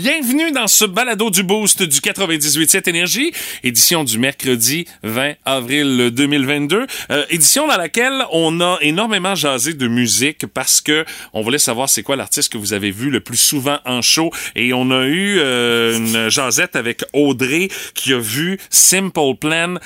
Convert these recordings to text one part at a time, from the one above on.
Bienvenue dans ce balado du boost du 98.7 Énergie, édition du mercredi 20 avril 2022, euh, édition dans laquelle on a énormément jasé de musique parce que on voulait savoir c'est quoi l'artiste que vous avez vu le plus souvent en show. Et on a eu euh, une jasette avec Audrey qui a vu Simple Plan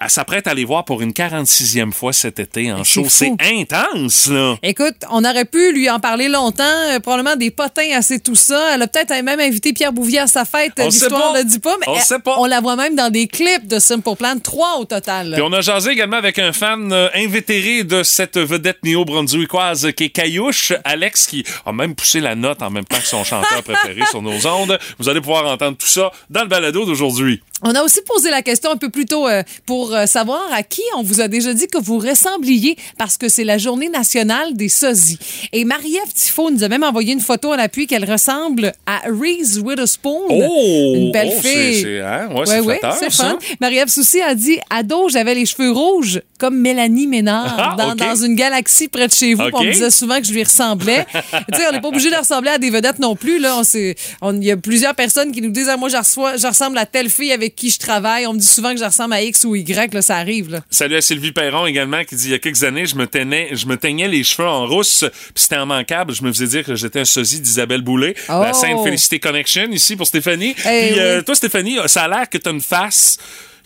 elle s'apprête à aller voir pour une 46e fois cet été en show. C'est intense, là. Écoute, on aurait pu lui en parler longtemps, euh, probablement des potins assez tout ça. Elle a peut-être même invité Pierre Bouvier à sa fête. L'histoire ne dit pas, mais on, elle, sait pas. on la voit même dans des clips de Simple Plan, trois au total. Puis on a jasé également avec un fan euh, invétéré de cette vedette néo-brunswickoise qui est Caillouche, Alex, qui a même poussé la note en même temps que son chanteur préféré sur nos ondes. Vous allez pouvoir entendre tout ça dans le balado d'aujourd'hui. On a aussi posé la question un peu plus tôt euh, pour euh, savoir à qui on vous a déjà dit que vous ressembliez parce que c'est la journée nationale des sosies. Et Marie-Ève Tifo nous a même envoyé une photo en appui qu'elle ressemble à Reese Witherspoon. Oh! Une belle oh, fille. C'est hein? ouais, ouais, ouais, c'est fun. Marie-Ève Soucy a dit ado, j'avais les cheveux rouges comme Mélanie Ménard Ah, dans, une galaxie près de chez vous. On me disait souvent que je lui ressemblais. tu sais, on n'est pas obligé de ressembler à des vedettes non plus. Là, il y a plusieurs personnes qui nous disent ah, moi, je, reçois- je ressemble à telle fille avec qui je travaille. On me dit souvent que je ressemble à X ou Y. Là, ça arrive. Là. Salut à Sylvie Perron également qui dit il y a quelques années, je me tenais, je me teignais les cheveux en rousse, puis c'était immanquable. Je me faisais dire que j'étais un sosie d'Isabelle Boulay, Oh. la Sainte Félicité Connection ici pour Stéphanie. Eh puis euh, oui. toi Stéphanie, ça a l'air que t'as une face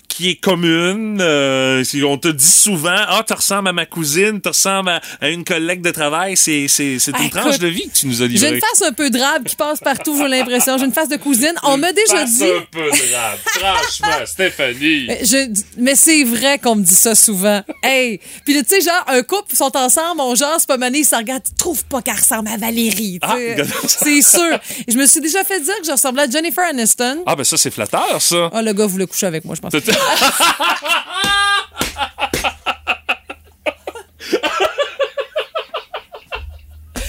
qui est commune. Euh, on te dit souvent, ah, tu ressembles à ma cousine, tu ressembles à, à une collègue de travail. C'est, c'est, c'est une Ah, tranche de vie que tu nous as J'ai livrée. une face un peu drabe qui passe partout, j'ai l'impression. J'ai une face de cousine. On m'a déjà dit. un peu grave. Franchement, Stéphanie. Je, mais c'est vrai qu'on me dit ça souvent. Hey! Puis tu sais, genre, un couple sont ensemble, on genre, c'est pas mané, ils se regardent, ils trouvent pas qu'elle ressemble à Valérie. Ah, c'est sûr. Je me suis déjà fait dire que je ressemblais à Jennifer Aniston. Ah, ben ça, c'est flatteur, ça. Ah, le gars voulait coucher avec moi, je pense.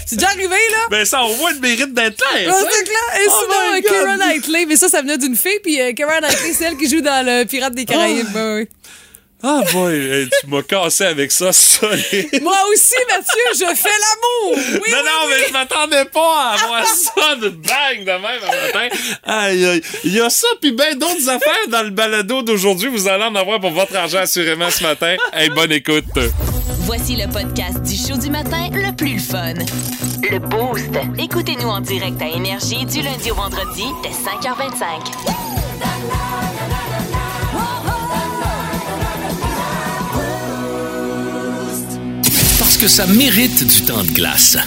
C'est déjà arrivé, là? Ben ça, au moins, le mérite d'être. Ah, ça. c'est clair. Et Oh my euh, God. Keira Knightley, mais ça, ça venait d'une fille, puis euh, Knightley, c'est elle qui joue dans le Pirate des Caraïbes. Ouais, ouais. Ah, boy, hey, tu m'as cassé avec ça, solide. Moi aussi, Mathieu, je fais l'amour! Oui, non, oui, non, oui. mais je m'attendais pas à avoir ça de bang de même un matin. Aïe, aïe. Il y a ça, puis ben d'autres affaires dans le balado d'aujourd'hui. Vous allez en avoir pour votre argent, assurément, ce matin. Hey, bonne écoute. Voici le podcast du show du matin le plus fun. Le Boost. Écoutez-nous en direct à Énergie du lundi au vendredi dès 5h25. Que ça mérite du temps de glace.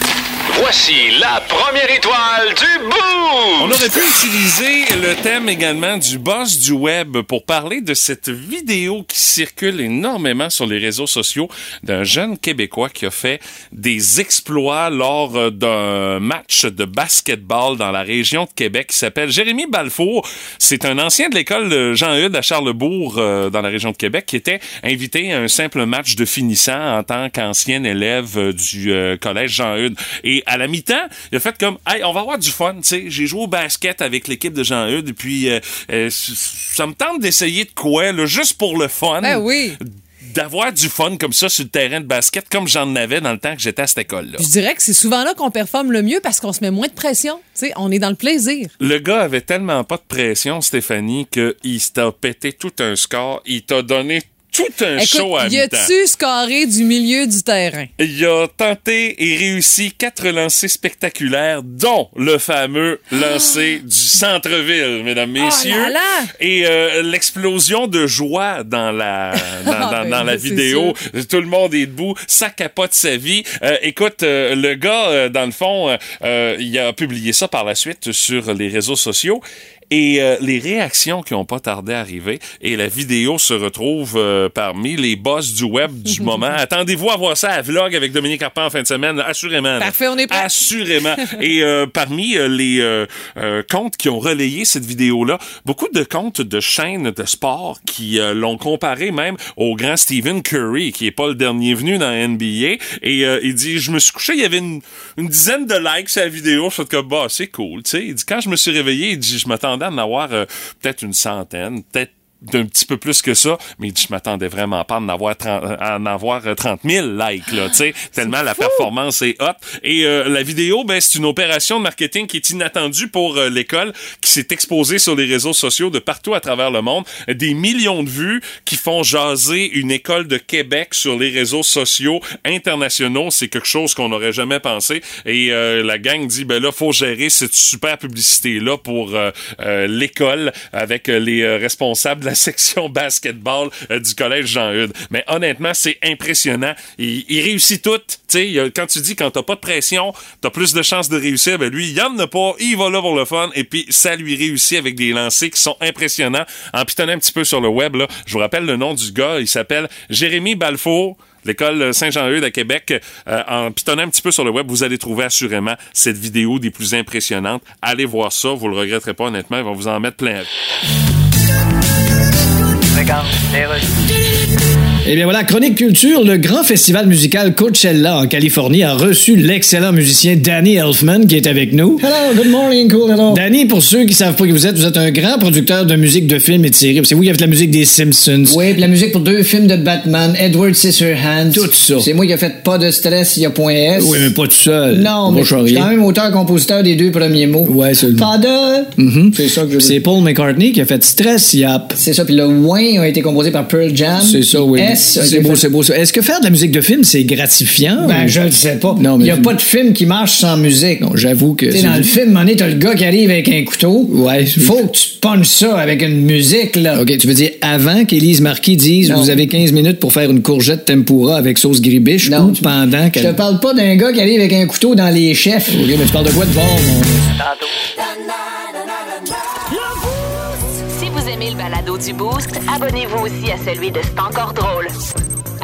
Voici la première étoile du On Boost! aurait pu utiliser le thème également du boss du web pour parler de cette vidéo qui circule énormément sur les réseaux sociaux d'un jeune Québécois qui a fait des exploits lors euh, d'un match de basketball dans la région de Québec qui s'appelle Jérémy Balfour. C'est un ancien de l'école de Jean-Eudes à Charlebourg euh, dans la région de Québec qui était invité à un simple match de finissant en tant qu'ancien élève euh, du collège Jean-Eudes. Et à la mi-temps, il a fait comme, hey, on va avoir du fun, tu sais. J'ai joué au basket avec l'équipe de Jean-Eudes, et puis euh, euh, ça me tente d'essayer de quoi, là, juste pour le fun. Ben oui. D'avoir du fun comme ça sur le terrain de basket, comme j'en avais dans le temps que j'étais à cette école-là. Je dirais que c'est souvent là qu'on performe le mieux parce qu'on se met moins de pression. Tu sais, on est dans le plaisir. Le gars avait tellement pas de pression, Stéphanie, qu'il t'a pété tout un score. Il t'a donné tout un show à mi-temps. a-tu scarré du milieu du terrain? Il a tenté et réussi quatre lancers spectaculaires, dont le fameux lancer du centre-ville, mesdames, messieurs. Oh là là! Et euh, l'explosion de joie dans la dans, Ah, dans- ben, dans la vidéo. Tout le monde est debout, ça capote sa vie. Euh, écoute, euh, le gars, dans le fond, il a publié ça par la suite sur les réseaux sociaux. Et euh, les réactions qui ont pas tardé à arriver et la vidéo se retrouve euh, parmi les boss du web du moment. Attendez-vous à voir ça à Vlog avec Dominique Arpent en fin de semaine, assurément. là. Parfait, on est prêt. Assurément. et euh, parmi euh, les euh, euh, comptes qui ont relayé cette vidéo-là, beaucoup de comptes de chaînes de sport qui l'ont comparé même au grand Stephen Curry, qui est pas le dernier venu dans la NBA. Et euh, il dit, je me suis couché, il y avait une, une dizaine de likes sur la vidéo. Je fais comme, bah, c'est cool, tu sais. Il dit, quand je me suis réveillé, il dit, je m'attendais avoir euh, peut-être une centaine, peut-être d'un petit peu plus que ça, mais je m'attendais vraiment pas à en avoir 30, à en avoir euh, 30 000 likes, là, tu sais, tellement la performance est hot. Et euh, la vidéo, ben, c'est une opération de marketing qui est inattendue pour euh, l'école, qui s'est exposée sur les réseaux sociaux de partout à travers le monde. Des millions de vues qui font jaser une école de Québec sur les réseaux sociaux internationaux. C'est quelque chose qu'on n'aurait jamais pensé. Et euh, la gang dit, ben là, faut gérer cette super publicité-là pour euh, euh, l'école avec euh, les euh, responsables de la section basketball euh, du collège Jean-Eudes. Mais honnêtement, c'est impressionnant. Il, réussit tout. Tu sais, il y a- quand tu dis quand t'as pas de pression, t'as plus de chances de réussir. Ben lui, il en a pas. Il va là pour le fun. Et puis, ça lui réussit avec des lancers qui sont impressionnants. En pitonnant un petit peu sur le web, je vous rappelle le nom du gars. Il s'appelle Jérémy Balfour l'école Saint-Jean-Eudes à Québec. Euh, en pitonnant un petit peu sur le web, vous allez trouver assurément cette vidéo des plus impressionnantes. Allez voir ça, vous le regretterez pas honnêtement, ils vont vous en mettre plein. estrelas. Eh bien voilà, Chronique Culture, le grand festival musical Coachella en Californie a reçu l'excellent musicien Danny Elfman qui est avec nous. Hello, good morning, cool hello. Danny, pour ceux qui savent pas qui vous êtes, vous êtes un grand producteur de musique de films et de séries. C'est vous qui avez fait la musique des Simpsons. Oui, puis la musique pour deux films de Batman, Edward Scissorhands. Tout ça. C'est moi qui ai fait pas de stress, il y a point S. Oui, mais pas tout seul. Non, mais je suis quand même auteur-compositeur des deux premiers mots. Ouais, c'est le- Pas de... Mhm. C'est ça que je C'est Paul McCartney qui a fait Stress Yap. C'est ça, puis le Wayne a été composé par Pearl Jam. C'est ça, oui. S C'est beau, c'est beau. ça. Est-ce que faire de la musique de film, c'est gratifiant? Ben, ou- je le sais pas. Non, mais Il y a pas de film qui marche sans musique. Non, j'avoue que. Tu dans le film, donné, t'as le gars qui arrive avec un couteau. Ouais. Faut que tu punches ça avec une musique, là. OK, tu veux dire avant qu'Élise Marquis dise Non. vous avez 15 minutes pour faire une courgette tempura avec sauce gribiche Non, ou tu- pendant Je qu'elle. te parle pas d'un gars qui arrive avec un couteau dans les chefs. OK, mais tu parles de quoi de bord, mon. Du Boost, abonnez-vous aussi à celui de C'est drôle.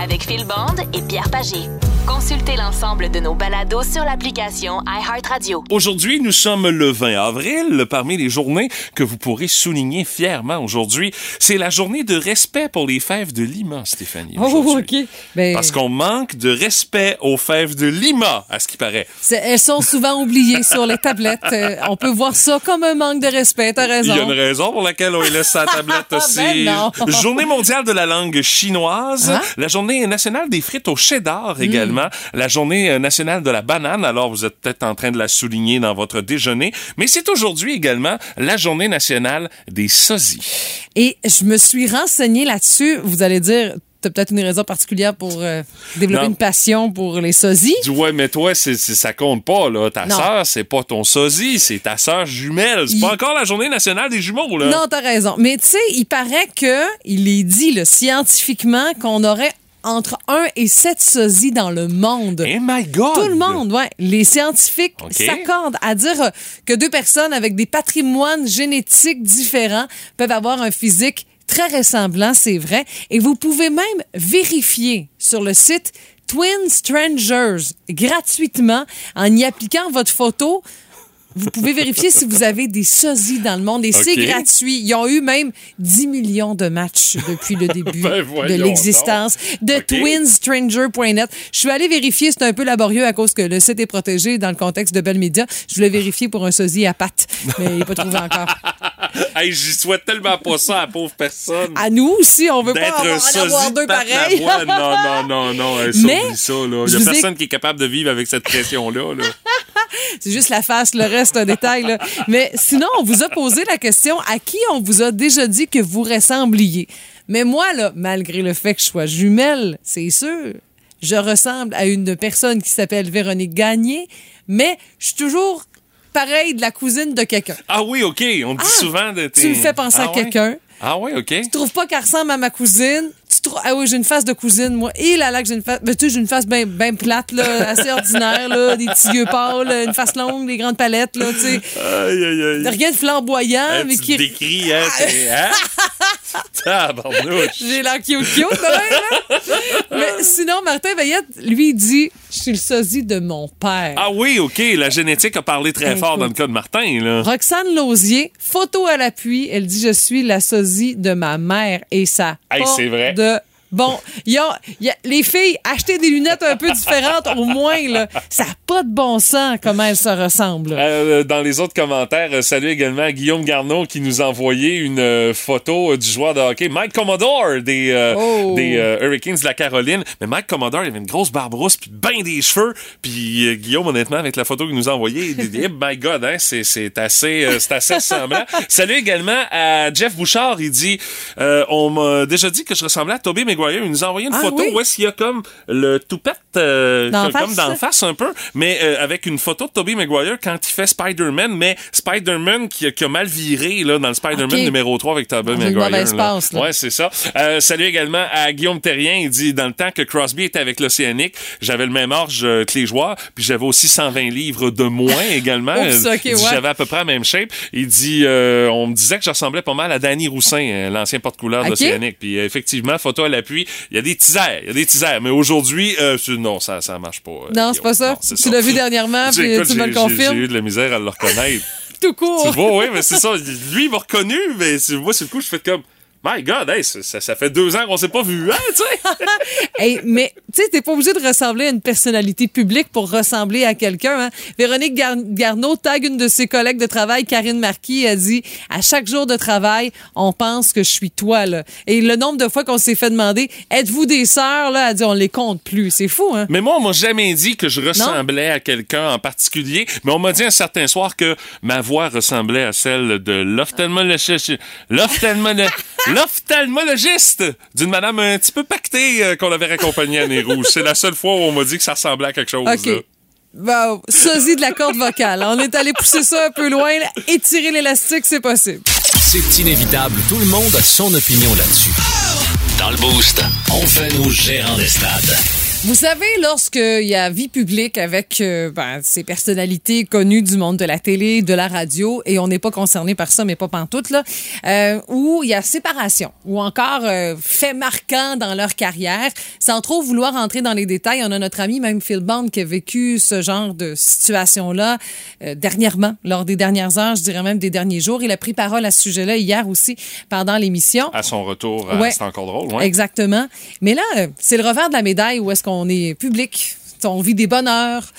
Avec Phil Bond et Pierre Pagé. Consultez l'ensemble de nos balados sur l'application iHeartRadio. Aujourd'hui, nous sommes le 20 avril. Parmi les journées que vous pourrez souligner fièrement aujourd'hui, c'est la journée de respect pour les fèves de Lima, Stéphanie. Oh. OK. Ben, Parce qu'on manque de respect aux fèves de Lima, à ce qui paraît. elles sont souvent oubliées sur les tablettes. Euh, on peut voir ça comme un manque de respect. T'as Il raison. y a une raison pour laquelle on y laisse sa tablette aussi. Ben non. Journée mondiale de la langue chinoise. Hein? La journée nationale des frites au cheddar également. La journée euh, nationale de la banane. Alors, vous êtes peut-être en train de la souligner dans votre déjeuner. Mais c'est aujourd'hui également la journée nationale des sosies. Et je me suis renseignée là-dessus. Vous allez dire, t'as peut-être une raison particulière pour euh, développer Non. une passion pour les sosies. Tu vois, mais toi, c'est- ça compte pas, là. Ta Non. sœur, c'est pas ton sosie, c'est ta sœur jumelle. C'est Il- pas encore la journée nationale des jumeaux, là. Non, t'as raison. Mais tu sais, il paraît que, il est dit là, scientifiquement qu'on aurait entre 1 et 7 sosies dans le monde. Eh my God! Tout le monde, ouais. Les scientifiques s'accordent à dire euh, que deux personnes avec des patrimoines génétiques différents peuvent avoir un physique très ressemblant, c'est vrai. Et vous pouvez même vérifier sur le site Twin Strangers gratuitement en y appliquant votre photo. Vous pouvez vérifier si vous avez des sosies dans le monde et c'est gratuit. Ils ont eu même 10 millions de matchs depuis le début Ben, de l'existence de OK. twinstranger.net. Je suis allée vérifier, c'est un peu laborieux à cause que le site est protégé dans le contexte de Bell Media. Je voulais vérifier pour un sosie à pattes, mais il n'est pas trouvé encore. Hey, j'y souhaite tellement pas ça à pauvre personne. À nous aussi, on veut pas avoir, en avoir deux pareils. Non, non, non, non. hey, Mais, ça. Il je y a ai- personne qui est capable de vivre avec cette pression-là, là. C'est juste la face, le reste, un détail. là. Mais sinon, on vous a posé la question à qui on vous a déjà dit que vous ressembliez? Mais moi, là, malgré le fait que je sois jumelle, c'est sûr, je ressemble à une personne qui s'appelle Véronique Gagné, mais je suis toujours pareil de la cousine de quelqu'un. Ah oui, OK. On dit Ah, souvent de tu me fais penser Ah à ouais? quelqu'un. Ah oui, OK. Tu trouves pas qu'elle ressemble à ma cousine? Ah oui, j'ai une face de cousine, moi. Et là, là, que j'ai une face. Ben, tu sais, j'ai une face bien ben plate, là, assez ordinaire, là, des petits yeux pâles, une face longue, des grandes palettes, là, tu sais. Aïe, aïe, aïe. Rien de flamboyant, Hein, mais tu qui. te décris, hein? hein? J'ai l'air cute, cute, quand même, là. Mais sinon, Martin Veillette, lui, dit Je suis le sosie de mon père. Ah oui, OK. La génétique a parlé très fort dans le cas de Martin, là. Roxane Lausier, photo à l'appui, elle dit Je suis la sosie de ma mère et ça. Hey, c'est vrai. de Bon, y a, il y a- les filles, achetez des lunettes un peu différentes au moins. Là. Ça n'a pas de bon sens comment elles se ressemblent. Euh, dans les autres commentaires, euh, salut également à Guillaume Garneau qui nous a envoyé une euh, photo du joueur de hockey Mike Commodore des, euh, Oh. des euh, Hurricanes de la Caroline. Mais Mike Commodore, il avait une grosse barbe rousse puis ben des cheveux. Puis Guillaume, honnêtement, avec la photo qu'il nous a envoyée, il dit Eh, my God, hein, c'est, assez, c'est assez ressemblant. salut également à Jeff Bouchard. Il dit On m'a déjà dit que je ressemblais à Tobey Maguire. Il nous a envoyé une Ah, photo oui? où est-ce qu'il y a comme le toupette euh, D'en comme face? d'en face un peu, mais euh, avec une photo de Tobey Maguire quand il fait Spider-Man, mais Spider-Man qui, a- qui a mal viré là, dans le Spider-Man numéro 3 avec Tobey Dans une Maguire. là. passe, là. Ouais, c'est ça. Euh, salut également à Guillaume Terrien. Il dit, dans le temps que Crosby était avec l'Océanique, j'avais le même âge euh, que les joueurs, puis j'avais aussi 120 livres de moins également. Oups, ok, il dit, ouais. J'avais à peu près la même shape. Il dit, on me disait que je ressemblais pas mal à Danny Roussin, l'ancien porte-couleur de Ok. l'Océanique. Puis effectivement, photo à l'appui, il y a des teasers, il y a des teasers. Mais aujourd'hui, euh, c'est- non, ça, ça marche pas. euh, Non, c'est pas ça. Non, c'est Tu l'as vu dernièrement, puis écoute, tu me le confirmes. J'ai eu de la misère à le reconnaître. Tout court. tu vois, oui, mais c'est ça. Lui, il m'a reconnu, mais c'est- moi, sur le coup, je fais comme, My God, hey, ça, ça- fait deux ans qu'on s'est pas vu, hein, tu sais? Hey, mais tu sais, t'es pas obligé de ressembler à une personnalité publique pour ressembler à quelqu'un. Hein? Véronique Gar- Garneau tag une de ses collègues de travail, Karine Marquis, a dit à chaque jour de travail, on pense que je suis toi là. Et le nombre de fois qu'on s'est fait demander, êtes-vous des sœurs là, elle dit on les compte plus. C'est fou, hein? Mais moi, on m'a jamais dit que je ressemblais à quelqu'un en particulier, mais on m'a dit un certain soir que ma voix ressemblait à celle de l'ophtalmologiste, l'ophtalmolo- l'ophtalmologiste d'une madame un petit peu pactée euh, qu'on avait raccompagnée à Nez Rouge. C'est la seule fois où on m'a dit que ça ressemblait à quelque chose. là. OK. Bon, sosie de la corde vocale. On est allé pousser ça un peu loin, là. étirer l'élastique, c'est possible. C'est inévitable, tout le monde a son opinion là-dessus. Dans le Boost, on fait nos gérants d'estrade. Vous savez, lorsqu'il y a vie publique avec euh, ben, ces personnalités connues du monde de la télé, de la radio, et on n'est pas concerné par ça, mais pas pantoute, là, euh, où il y a séparation, ou encore euh, fait marquant dans leur carrière, sans trop vouloir entrer dans les détails, on a notre ami même Phil Bond qui a vécu ce genre de situation-là dernièrement, lors des dernières heures, je dirais même des derniers jours. Il a pris parole à ce sujet-là hier aussi pendant l'émission. À son retour, Ouais. C'est encore drôle, ouais. Exactement. Mais là, c'est le revers de la médaille où est-ce qu'on est public, on vit des bonheurs,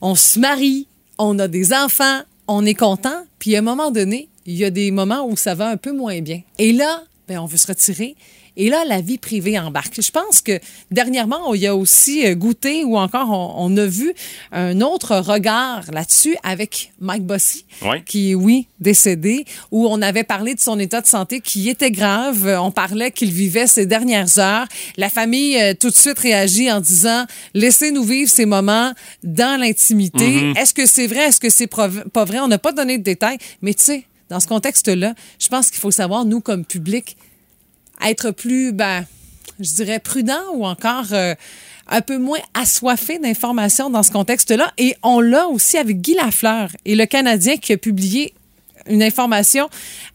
on se marie, on a des enfants, on est content, puis à un moment donné, il y a des moments où ça va un peu moins bien. Et là, ben, on veut se retirer. Et là, la vie privée embarque. Je pense que dernièrement, il y a aussi euh, goûté ou encore on, on a vu un autre regard là-dessus avec Mike Bossy, qui, oui, décédé, où on avait parlé de son état de santé qui était grave. On parlait qu'il vivait ses dernières heures. La famille euh, tout de suite réagit en disant laissez-nous vivre ces moments dans l'intimité. Est-ce que c'est vrai? Est-ce que c'est pas vrai? On n'a pas donné de détails, mais tu sais, dans ce contexte-là, je pense qu'il faut savoir, nous, comme public, être plus, ben, je dirais, prudent ou encore euh, un peu moins assoiffé d'informations dans ce contexte-là. Et on l'a aussi avec Guy Lafleur et le Canadien qui a publié une information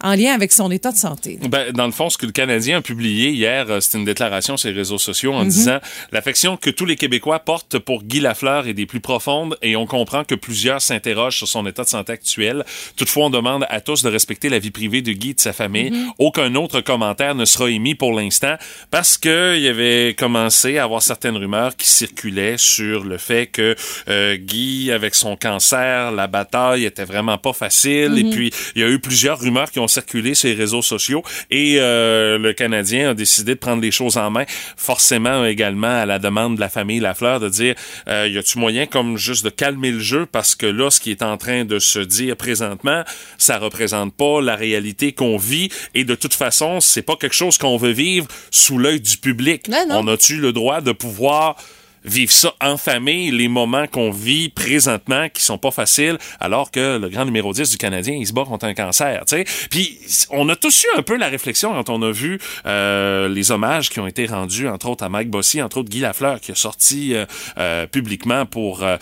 en lien avec son état de santé. Ben, dans le fond, ce que le Canadien a publié hier, euh, c'est une déclaration sur les réseaux sociaux Mhm. en disant l'affection que tous les Québécois portent pour Guy Lafleur est des plus profondes et on comprend que plusieurs s'interrogent sur son état de santé actuel. Toutefois, on demande à tous de respecter la vie privée de Guy et de sa famille. Mhm. Aucun autre commentaire ne sera émis pour l'instant parce que il y avait commencé à avoir certaines rumeurs qui circulaient sur le fait que euh, Guy, avec son cancer, la bataille était vraiment pas facile et puis il y a eu plusieurs rumeurs qui ont circulé sur les réseaux sociaux et euh, le Canadien a décidé de prendre les choses en main, forcément également à la demande de la famille Lafleur de dire euh, y a-tu moyen comme juste de calmer le jeu? Parce que là ce qui est en train de se dire présentement, ça représente pas la réalité qu'on vit et de toute façon, c'est pas quelque chose qu'on veut vivre sous l'œil du public. Non, non. On a-tu le droit de pouvoir vivre ça en famille, les moments qu'on vit présentement qui sont pas faciles, alors que le grand numéro 10 du Canadien, il se bat contre un cancer, tu sais. Puis on a tous eu un peu la réflexion quand on a vu euh, les hommages qui ont été rendus, entre autres à Mike Bossy, entre autres Guy Lafleur, qui a sorti euh, euh, publiquement pour euh,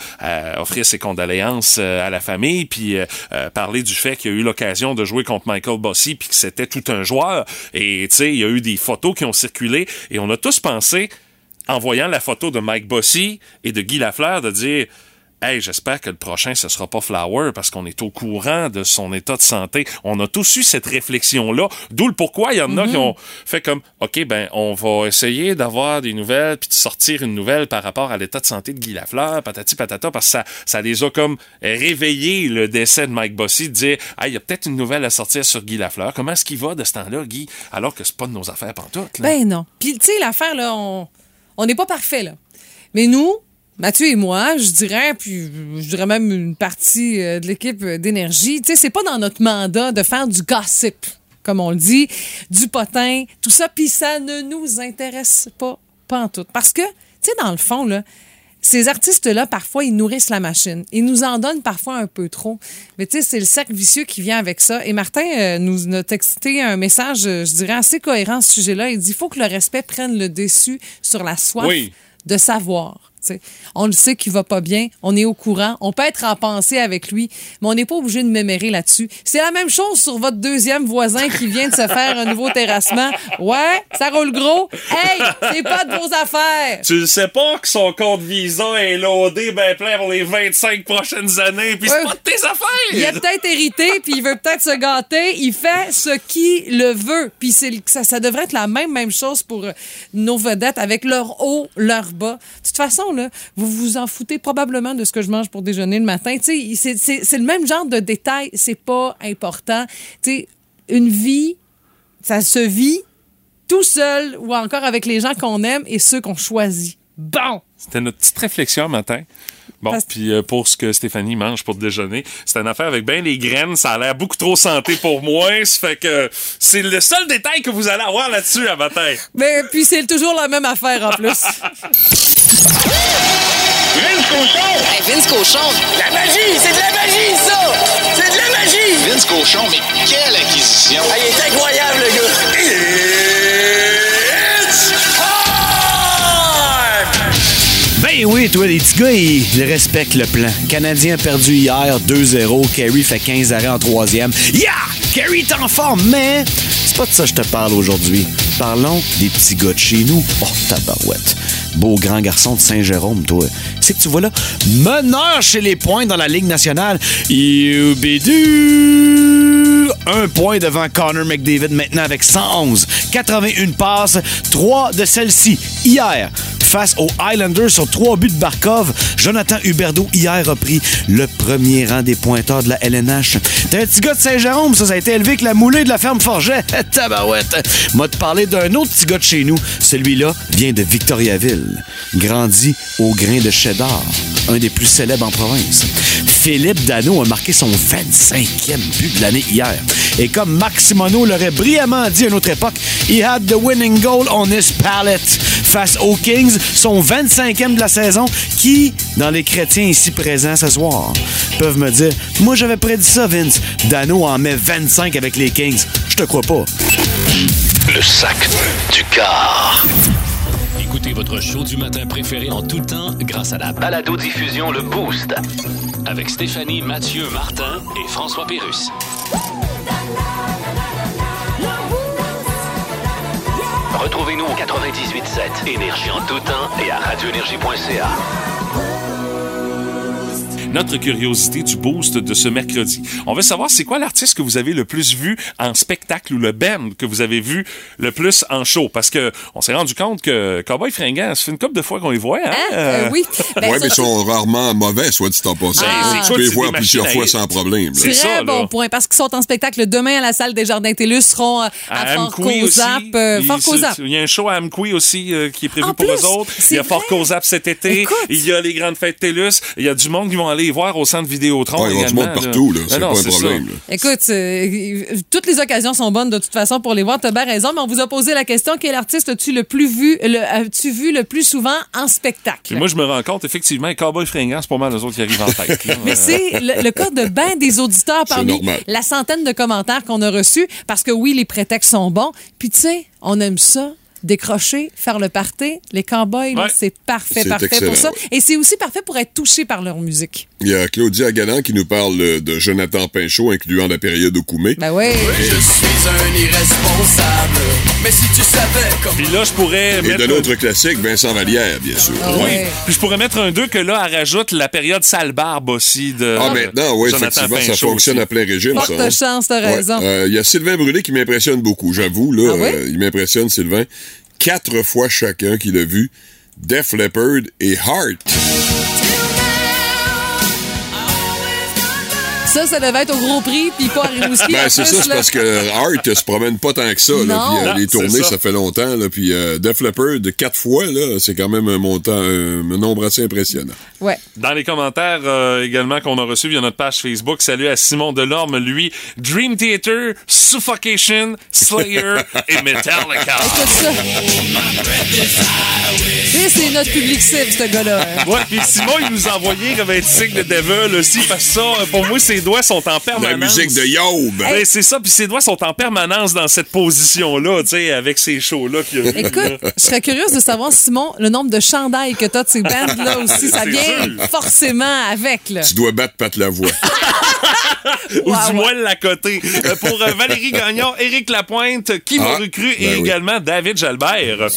offrir ses condoléances à la famille, puis parler du fait qu'il a eu l'occasion de jouer contre Michael Bossy, puis que c'était tout un joueur. Et tu sais, il y a eu des photos qui ont circulé, et on a tous pensé en voyant la photo de Mike Bossy et de Guy Lafleur de dire hey, j'espère que le prochain, ce sera pas Flower parce qu'on est au courant de son état de santé. On a tous eu cette réflexion-là. D'où le pourquoi il y en a qui ont fait comme, OK, ben, on va essayer d'avoir des nouvelles puis de sortir une nouvelle par rapport à l'état de santé de Guy Lafleur, patati patata, parce que ça, ça les a comme réveillé le décès de Mike Bossy, de dire, ah, il y a peut-être une nouvelle à sortir sur Guy Lafleur. Comment est-ce qu'il va de ce temps-là, Guy? Alors que c'est pas de nos affaires pantoute, là? Ben non. Puis, tu sais, l'affaire, là, on on n'est pas parfait, là. Mais nous, Mathieu et moi, je dirais, puis je dirais même une partie euh, de l'équipe euh, d'énergie, tu sais, c'est pas dans notre mandat de faire du gossip, comme on le dit, du potin, tout ça, puis ça ne nous intéresse pas, pas en tout. Parce que, tu sais, dans le fond, là, ces artistes-là, parfois, ils nourrissent la machine. Ils nous en donnent parfois un peu trop. Mais tu sais, c'est le cercle vicieux qui vient avec ça. Et Martin euh, nous a texté un message, euh, je dirais, assez cohérent à ce sujet-là. Il dit, il faut que le respect prenne le dessus sur la soif Oui. de savoir. On le sait qu'il va pas bien, on est au courant, on peut être en pensée avec lui, mais on n'est pas obligé de mémérer là-dessus. C'est la même chose sur votre deuxième voisin qui vient de se faire un nouveau terrassement. Ouais, ça roule gros. Hey, c'est pas de vos affaires. Tu le sais pas que son compte Visa est loadé ben plein pour les 25 prochaines années, puis c'est pas de tes affaires! Il a peut-être hérité, puis il veut peut-être se gâter. Il fait ce qu'il le veut. Puis ça, ça devrait être la même même chose pour nos vedettes avec leur haut, leur bas. De toute façon vous vous en foutez probablement de ce que je mange pour déjeuner le matin. C'est- le même genre de détail. C'est pas important. Tu une vie, ça se vit tout seul ou encore avec les gens qu'on aime et ceux qu'on choisit. Bon. C'était notre petite réflexion matin. Bon, Parce- puis euh, pour ce que Stéphanie mange pour déjeuner, c'est une affaire avec bien les graines. Ça a l'air beaucoup trop santé pour moi. Ça fait que c'est le seul détail que vous allez avoir là-dessus à matin. Mais puis c'est toujours la même affaire en plus. Vince Cochon! Hey, Vince Cochon, La magie! C'est de la magie, ça! C'est de la magie! Vince Cochon, mais quelle acquisition! Ah, il est incroyable, le gars! Ben oui, toi, les petits gars, ils, respectent le plan. Canadien a perdu hier 2-0. Kerry fait 15 arrêts en troisième. Yeah! Kerry est en forme, mais c'est pas de ça que je te parle aujourd'hui. Parlons des petits gars de chez nous. Oh, tabarouette. Beau grand garçon de Saint-Jérôme, toi. C'est que tu vois là, meneur chez les points dans la Ligue nationale. Youbidu! Un point devant Connor McDavid maintenant avec 111. 81 passes, 3 de celles-ci. Hier, face aux Islanders sur 3 buts de Barkov, Jonathan Huberdeau hier a pris le premier rang des pointeurs de la LNH. T'es un petit gars de Saint-Jérôme, ça, a été élevé que la moulée de la ferme Forget. Tabarouette! M'a te parler d'un autre petit gars de chez nous. Celui-là vient de Victoriaville. Grandi au grain de cheddar, un des plus célèbres en province. Philippe Dano a marqué son 25e but de l'année hier. Et comme Marc l'aurait brillamment dit à une autre époque, he had the winning goal on his palette. Face aux Kings, son 25e de la saison, qui, dans les chrétiens ici présents ce soir, peuvent me dire Moi j'avais prédit ça, Vince. Dano en met 25 avec les Kings. Je te crois pas. Le sac du car. Écoutez votre show du matin préféré en tout temps grâce à la Balado-diffusion Le Boost. avec Stéphanie, Mathieu, Martin et François Pérus. Retrouvez-nous au 98.7 Énergie en tout temps et à radioénergie.ca. Notre curiosité du boost de ce mercredi. On veut savoir c'est quoi l'artiste que vous avez le plus vu en spectacle ou le band que vous avez vu le plus en show? Parce que on s'est rendu compte que Cowboy Fringant, ça fait une couple de fois qu'on les voit. Hein? Hein? Euh, oui. Ben, ouais, mais ils sont rarement mauvais, soit dit en passant. Ah. tu peux les voir plusieurs à fois sans problème. C'est Très ça, là. bon point, parce qu'ils sont en spectacle demain à la salle des Jardins Télus, seront euh, à, Fort. Cozap. euh, Il- Fort. Il y a un show à Amqui aussi euh, qui est prévu En pour plus, eux autres. Il y a Fort. Cozap cet été. Écoute. Il y a les grandes fêtes TELUS. Il y a du monde qui vont aller y voir au centre Vidéotron Ouais, il y a du également. monde partout, là. C'est pas un problème. là. Écoute, euh, toutes les occasions sont bonnes de toute façon pour les voir. T'as bien raison, mais on vous a posé la question quel artiste as-tu le plus vu, le, as-tu vu le plus souvent en spectacle? Puis moi, je me rends compte, effectivement, les Cowboy Fringants, c'est pas mal les autres qui arrivent en tête. là. Mais c'est le, le cas de ben des auditeurs parmi la centaine de commentaires qu'on a reçus, parce que oui, les prétextes sont bons. Puis tu sais, on aime ça. Décrocher, faire le party, les cowboys, Ouais. c'est parfait, C'est parfait pour ça. ouais. Et c'est aussi parfait pour être touché par leur musique. Il y a Claudia Galland qui nous parle euh, de Jonathan Pinchot, incluant la période au Koumé. Ben oui. Je suis un irresponsable. Mais si tu savais comme. Puis là, je pourrais Et mettre... de l'autre classique, Vincent Vallière, bien sûr. Ah Oui. Puis je pourrais mettre un 2 que là, elle rajoute la période sale barbe aussi de. Ah, maintenant, oui, Jonathan effectivement, ça fonctionne aussi. à plein régime, Forte ça. hein. chance, t'as Ouais. raison. Euh, Il y a Sylvain Brûlé qui m'impressionne beaucoup, j'avoue. Là, Ah oui? Euh, il m'impressionne, Sylvain. Quatre fois chacun qu'il a vu. Def Leppard et Heart. Ça, ça devait être au gros prix, puis pas à Rimouski. Ben, en c'est ça, c'est parce que Heart se promène pas tant que ça. Là, Non. puis, euh, les c'est tournées, ça. ça. fait longtemps. Là, puis euh, Def Leppard, de quatre fois, là, c'est quand même un montant, un, un nombre assez impressionnant. Ouais. Dans les commentaires euh, également qu'on a reçus via notre page Facebook, salut à Simon Delorme, lui, Dream Theater, Suffocation, Slayer et Metallica. Écoute ça. Et c'est notre public cible, ce gars-là. hein. Ouais, puis Simon, il nous a envoyé comme un signe de Devil aussi, parce que ça, pour moi, ses doigts sont en permanence. La musique de Yob. Ben, c'est ça, puis ses doigts sont en permanence dans cette position-là, tu sais, avec ces shows-là qu'il a Écoute, je serais curieuse de savoir, Simon, le nombre de chandails que t'as de ces bandes-là aussi. Ça vient sûr. forcément avec, là. Tu dois battre Pat Lavoie. ou Ouais, du ouais. moins la côté. Euh, pour euh, Valérie Gagnon, Éric Lapointe, qui m'a Ah, recru et ben oui. également David Jalbert.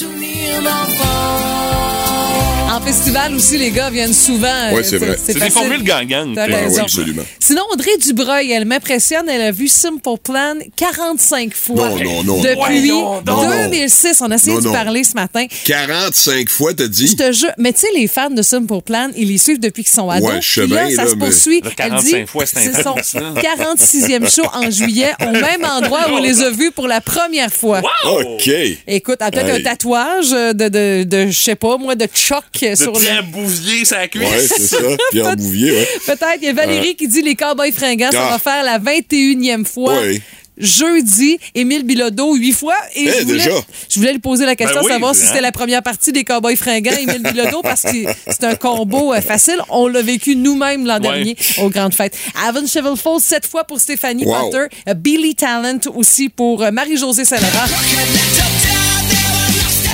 En festival aussi, les gars viennent souvent. Euh, c'est vrai. C'est des formules gagnantes. Ah oui, raison. absolument. Sinon, Audrey Dubreuil, elle m'impressionne. Elle a vu Simple Plan 45 fois. Non, non, non. Depuis Voyons donc. 2006. On a essayé non. parler ce matin. 45 fois, t'as Je dit? te jure. Mais tu sais, les fans de Simple Plan, ils les suivent depuis qu'ils sont ados. Ouais, je Puis là, ça là, se poursuit. Le Elle 45 dit, fois, c'est son intense, là. 46e show en juillet, au même endroit où on les a vus pour la première fois. OK. Écoute, elle a peut-être Hey. un tatouage de, de, de, je sais pas, moi, de choc De sur le... Bouvier, sa cuisse. Ouais, c'est ça. Pierre Bouvier, ouais. Peut-être. Il y a Valérie qui dit les Cowboys fringants, ça Ah. va faire la 21e fois. Ouais. Jeudi, Émile Bilodeau, huit fois. Et Eh, je, voulais, déjà? je voulais lui poser la question Ben oui, de savoir hein. si c'était la première partie des Cowboys fringants, Émile Bilodeau, parce que c'est un combo euh, facile. On l'a vécu nous-mêmes l'an Ouais. dernier aux grandes fêtes. Avon Shovel Falls, sept fois pour Stéphanie Wow. Potter. Euh, Billy Talent aussi pour euh, Marie-Josée Saint-Laurent.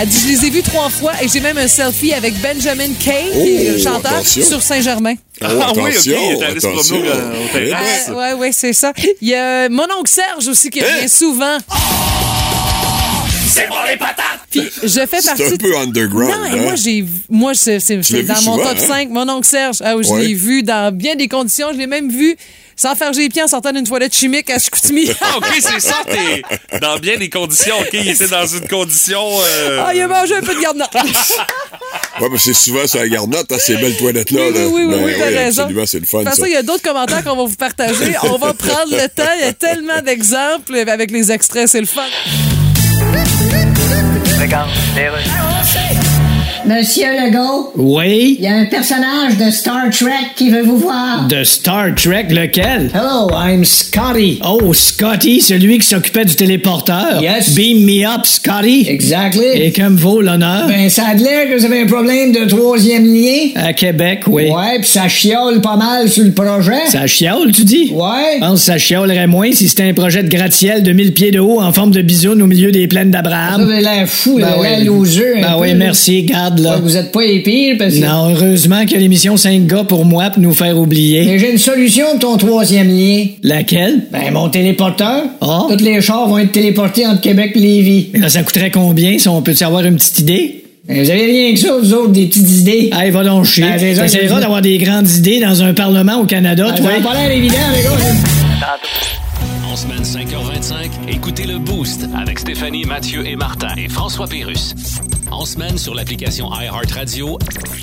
Elle dit, je les ai vus trois fois et j'ai même un selfie avec Benjamin Kay, qui est le Oh, chanteur, attention. sur Saint-Germain. Oh, Ah oui, OK, attention, il est allé se promener au- Euh, ouais, ouais, c'est ça. Il y a mon oncle Serge aussi qui revient Hein? souvent. C'est bon les patates! Puis je fais partie. C'est un peu underground. Non, et hein? moi, j'ai, moi, c'est, dans mon souvent, top hein? 5. Mon oncle Serge, ah, où je Ouais. l'ai vu dans bien des conditions. Je l'ai même vu sans faire les pieds en sortant d'une toilette chimique à Chicoutimi. Ah, OK, c'est ça, t'es dans bien des conditions. OK, il était dans une condition... euh, Ah, il a mangé un peu de garde Ouais, mais c'est souvent sur la garnotte, hein, ces belles toilettes-là. Oui, là. oui, oui, oui, Ben oui, t'as raison. Absolument, c'est le fun, façon, il y a d'autres commentaires qu'on va vous partager. On va prendre le temps. Il y a tellement d'exemples avec les extraits. C'est le fun. Monsieur Legault, Oui? il y a un personnage de Star Trek qui veut vous voir. De Star Trek, lequel? Hello, I'm Scotty. Oh, Scotty, celui qui s'occupait du téléporteur. Yes. Beam me up, Scotty. Exactly. Et que me vaut l'honneur? Ben, ça a l'air que vous avez un problème de troisième lien. À Québec, oui. Ouais, puis ça chiole pas mal sur le projet. Ça chiole, tu dis? Ouais. Je pense que ça chialerait moins si c'était un projet de gratte-ciel de 1000 pieds de haut en forme de bisoune au milieu des plaines Ça d'Abraham. avait l'air fou, Ben là, loser. Ben oui, merci, garde là. Ouais, Vous êtes pas les pires parce que. Non, heureusement qu'il y a l'émission 5 gars pour moi pour nous faire oublier. Mais j'ai une solution de ton troisième lien. Laquelle? Ben, mon téléporteur. Ah. Tous les chars vont être téléportés entre Québec et Lévis. Mais là, ça coûterait combien, si on peut-tu avoir une petite idée? Ben, vous avez rien que ça, vous autres, des petites idées. Hey, va donc chier. Ben, T'essaieras c'est- d'avoir des grandes idées dans un parlement au Canada, Ben, toi. Ça pas l'air évident, les gars. ça. En semaine 5h25, écoutez le Boost avec Stéphanie, Mathieu et Martin et François Pérus. En semaine sur l'application iHeartRadio,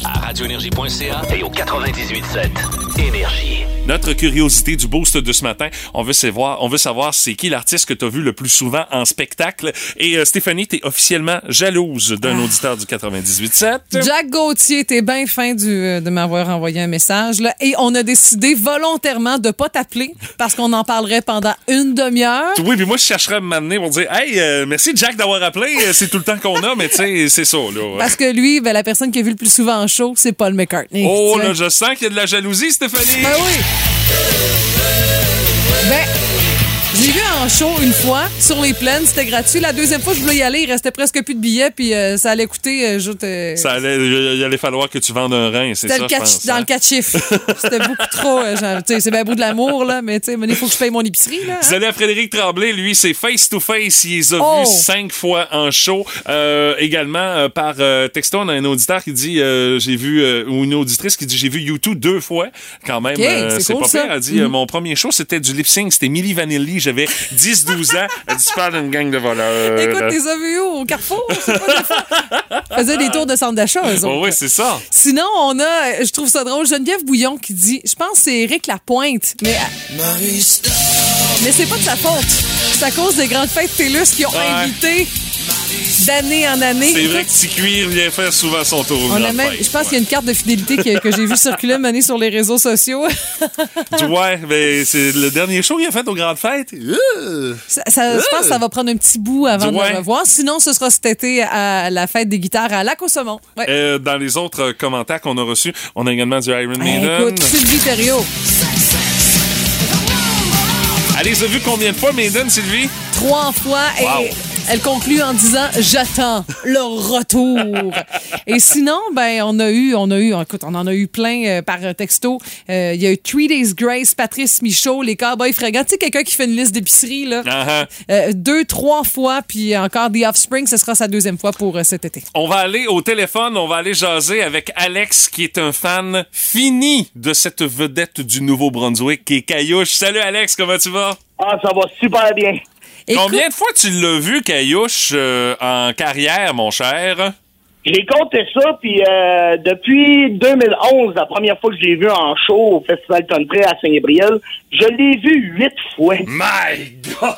à radioénergie.ca et au 98.7 Énergie. Notre curiosité du boost de ce matin, on veut savoir, on veut savoir c'est qui l'artiste que tu as vu le plus souvent en spectacle. Et euh, Stéphanie, t'es officiellement jalouse d'un auditeur du 98.7. Jack Gauthier, t'es bien fin du, euh, de m'avoir envoyé un message. Là, et on a décidé volontairement de pas t'appeler parce qu'on en parlerait pendant une demi-heure. Oui, puis moi, je chercherais à m'amener pour dire Hey, euh, merci Jack d'avoir appelé. Euh, C'est tout le temps qu'on a, mais tu sais, c'est ça, là. Parce que lui, ben, la personne qui a vu le plus souvent en show, c'est Paul McCartney. Oh, là, je sens qu'il y a de la jalousie, Stéphanie. Ben oui. Ben, J'ai vu en show une fois sur les plaines, c'était gratuit. La deuxième fois, je voulais y aller, il restait presque plus de billets, puis euh, ça allait coûter, euh, Ça allait, il allait falloir que tu vendes un rein, c'est ça, le je quatre- pense. dans hein? le 4 chiffres. C'était beaucoup trop. euh, c'est bien beau de l'amour, là, mais il faut que je paye mon épicerie. Là, hein? Vous allez à Frédéric Tremblay, lui, c'est face to face. Il les a Oh! vus cinq fois en show. Euh, également, euh, par texto, on a un auditeur qui dit, j'ai vu, ou une auditrice qui dit, j'ai vu YouTube deux fois. Quand même, Ok, euh, c'est cool, pas ça. pire. Elle dit, Mhm. mon premier show, c'était du lip sync, c'était Milli Vanilli. J'avais 10-12 ans. Elle dit, tu parles d'une gang de voleurs. Écoute, les où? Au Carrefour? C'est pas des fois. Faisait des tours de centre d'achat, eux Oh, autres. oui, c'est ça. Sinon, on a, je trouve ça drôle, Geneviève Bouillon qui dit, je pense que c'est Éric Lapointe, mais, mais c'est pas de sa faute. C'est à cause des grandes fêtes TELUS qui ont Ouais. invité d'année en année. C'est vrai que Petit Cuir vient faire souvent son tour. on a même, je pense qu'il y a une carte de fidélité que, que j'ai vue circuler mener sur les réseaux sociaux. Ouais, mais c'est le dernier show qu'il a fait aux grandes fêtes. Euh. Ça, ça- je pense que ça va prendre un petit bout avant de le revoir. Sinon, ce sera cet été à la fête des guitares à Lac au Saumon. Ouais. Euh, dans les autres euh, commentaires qu'on a reçus, on a également du Iron Hey, Maiden. écoute, Sylvie Thériault, Allez, vous vu combien de fois Maiden, Sylvie? trois fois et Wow. Elle conclut en disant j'attends le retour. et sinon, ben on a eu, on a eu, écoute, on en a eu plein euh, par texto. Euh, Il y a eu Three Days Grace, Patrice Michaud, les Cowboys fringants. Tu sais, quelqu'un qui fait une liste d'épicerie là. Ah, ah. Euh, deux, trois fois, puis encore The Offspring, ce sera sa deuxième fois pour euh, cet été. On va aller au téléphone, on va aller jaser avec Alex, qui est un fan fini de cette vedette du Nouveau-Brunswick, qui est Caillouche. Salut Alex, comment tu vas? Ah, ça va super bien. Combien de fois tu l'as vu, Caillouche, euh, en carrière, mon cher? J'ai compté ça, puis euh, depuis 2011, la première fois que je l'ai vu en show au Festival Country à Saint-Gabriel, je l'ai vu huit fois. My God!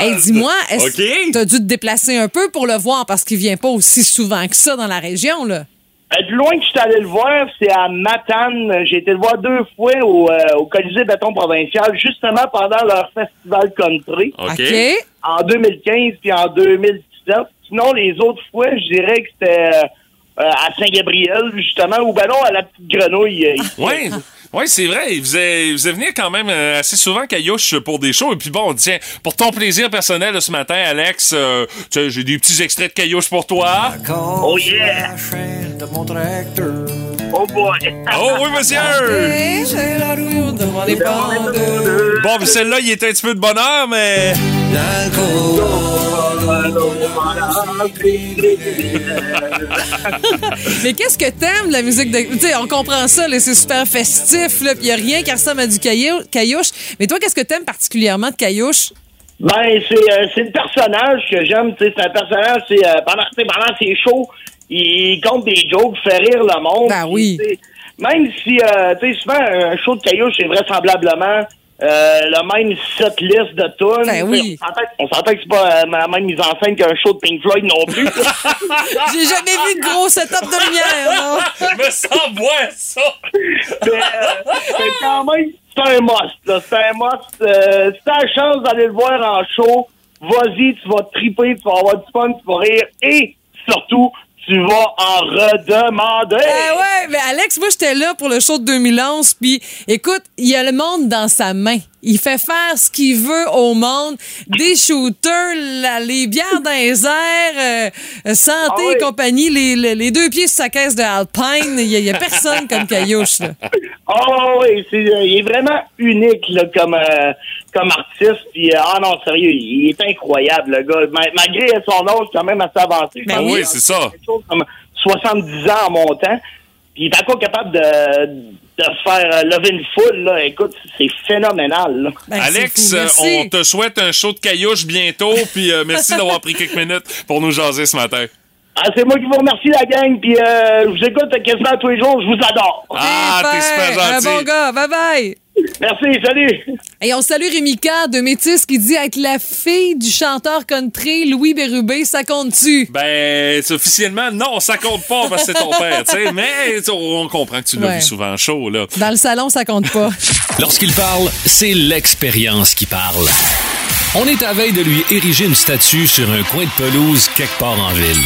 Hey, dis-moi, est-ce OK. que tu as dû te déplacer un peu pour le voir parce qu'il vient pas aussi souvent que ça dans la région, là? Euh, du loin que je suis allé le voir, c'est à Matane. J'ai été le voir deux fois au, euh, au Colisée Béton Provincial, justement pendant leur Festival Country. OK. En 2015 puis en 2017. Sinon, les autres fois, je dirais que c'était euh, à Saint-Gabriel, justement, ou ben non, à la petite grenouille. euh, ici. Oui, ouais, c'est vrai. Il faisait, il faisait venir quand même euh, assez souvent Caillouche pour des shows. Et puis bon, tiens, pour ton plaisir personnel de ce matin, Alex, euh, tu sais, j'ai des petits extraits de Caillouche pour toi. Oh yeah! Oh boy! Oh oui, monsieur! Bon, mais celle-là, il était un petit peu de bonheur, mais... Mais qu'est-ce que t'aimes de la musique de. Tu sais, on comprend ça, là, c'est super festif, là, puis y a rien qui ressemble à du caillou- caillouche. Mais toi, qu'est-ce que t'aimes particulièrement de caillouche? Ben, c'est euh, c'est le personnage que j'aime. tu sais, C'est un personnage, c'est euh, pendant, pendant ses shows, il compte des jokes, fait rire le monde. Ben oui. Même si, euh, tu sais, souvent, un show de caillouche, c'est vraisemblablement euh, le même set list de tunes. Ben oui. On s'entend- que c'est pas euh, la même mise en scène qu'un show de Pink Floyd non plus. J'ai jamais vu de gros setup de lumière, non? me sens boire ça! mais, euh, mais quand même, c'est un must. C'est un must. Euh, si t'as la chance d'aller le voir en show, vas-y, tu vas triper, tu vas avoir du fun, tu vas rire et surtout, tu vas en redemander. Ah ouais, mais Alex, moi, j'étais là pour le show de 2011, puis écoute, il y a le monde dans sa main. Il fait faire ce qu'il veut au monde. Des shooters, la- les bières dans les airs, euh, santé Ah oui. et compagnie, les, les- les deux pieds sur sa caisse de Alpine. Il y, a- personne comme Caillouche, là. Oh oui, c'est, euh, il est vraiment unique là, comme, euh, comme artiste. Puis, euh, ah non, sérieux, il est incroyable, le gars. Ma- malgré son âge quand même assez avancé. Ben oui, c'est ça. comme 70 ans en montant. Puis il est encore capable de, de faire euh, lever une foule. Là. Écoute, c'est phénoménal. là. Ben, Alex, euh, on te souhaite un show de Caillouche bientôt, puis euh, merci d'avoir pris quelques minutes pour nous jaser ce matin. Ah, c'est moi qui vous remercie, la gang. Puis euh, je vous écoute quasiment tous les jours. Je vous adore. Ah, t'es super Un gentil. bon gars, bye bye! Merci, salut. Et on salue Rémika de Métis qui dit être la fille du chanteur country Louis Bérubé, ça compte-tu? Ben, c'est officiellement, non, ça compte pas parce que c'est ton père, tu sais, mais on comprend que tu l'as Ouais. vu souvent chaud, là. Dans le salon, ça compte pas. Lorsqu'il parle, c'est l'expérience qui parle. On est à veille de lui ériger une statue sur un coin de pelouse quelque part en ville.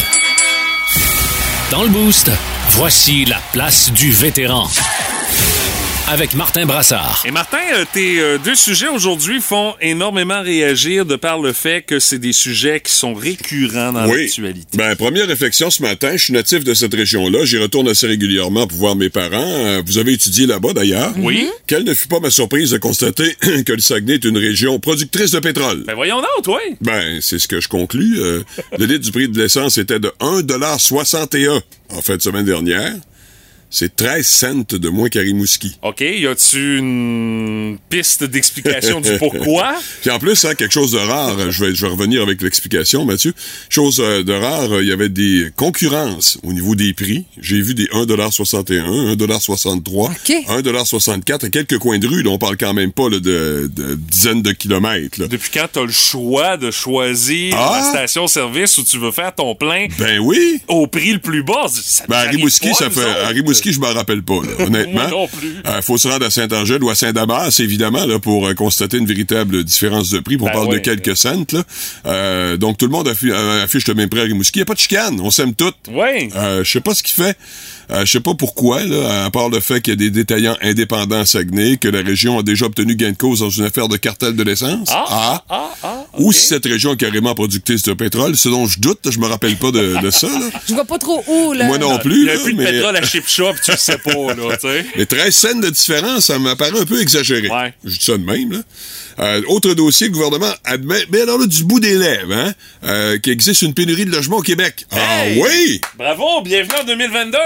Dans le boost, voici la place du vétéran. Avec Martin Brassard. Et Martin, euh, tes euh, deux sujets aujourd'hui font énormément réagir de par le fait que c'est des sujets qui sont récurrents dans Oui. l'actualité. Ben, première réflexion ce matin, je suis natif de cette région-là. J'y retourne assez régulièrement pour voir mes parents. Euh, Vous avez étudié là-bas, d'ailleurs. Oui. Quelle ne fut pas ma surprise de constater que le Saguenay est une région productrice de pétrole. Ben voyons donc, toi. Ben, c'est ce que je conclus. Euh, le litre du prix de l'essence était de 1,61 en fin de semaine dernière. C'est 13 cents de moins qu'à Rimouski. OK, y a-tu une piste d'explication du pourquoi? Puis en plus, hein, quelque chose de rare, je vais, je vais revenir avec l'explication, Mathieu. Chose euh, de rare, il y avait des concurrences au niveau des prix. J'ai vu des 1,61 1,63 1,64 à quelques coins de rue. Là, on parle quand même pas là, de, de dizaines de kilomètres. là. Depuis quand t'as le choix de choisir Ah! la station-service où tu veux faire ton plein Ben oui! au prix le plus bas? Ça Ben, à Rimouski, pas, ça fait. Rimouski, je m'en rappelle pas, là, honnêtement? Non plus. Euh, faut se rendre à Saint-Angèle ou à Saint-Damas, évidemment, là, pour euh, constater une véritable différence de prix. Puis On Ben parle de ouais. quelques cents, là. Euh, donc, tout le monde euh, affiche le même prix à Rimouski. Il n'y a pas de chicane. On s'aime toutes. Oui. Je sais pas ce qu'il fait. Euh, je sais pas pourquoi, là, à part le fait qu'il y a des détaillants indépendants à Saguenay, que la région a déjà obtenu gain de cause dans une affaire de cartel de l'essence. Ah, ah, ah, Ou si cette région est carrément productrice de pétrole, ce dont je doute, je me rappelle pas de, de ça. Là. Je vois pas trop où, là. Moi non Il plus. y a là, plus de mais- pétrole à Chip Shop, tu le sais pas, là, tu sais. les 13 cents de différence, ça m'apparaît un peu exagéré. Ouais. Je dis ça de même, là. Euh, autre dossier, le gouvernement admet, mais alors là, du bout des lèvres, hein, euh, qu'il existe une pénurie de logements au Québec. Ah oui! Bravo, bienvenue en 2022!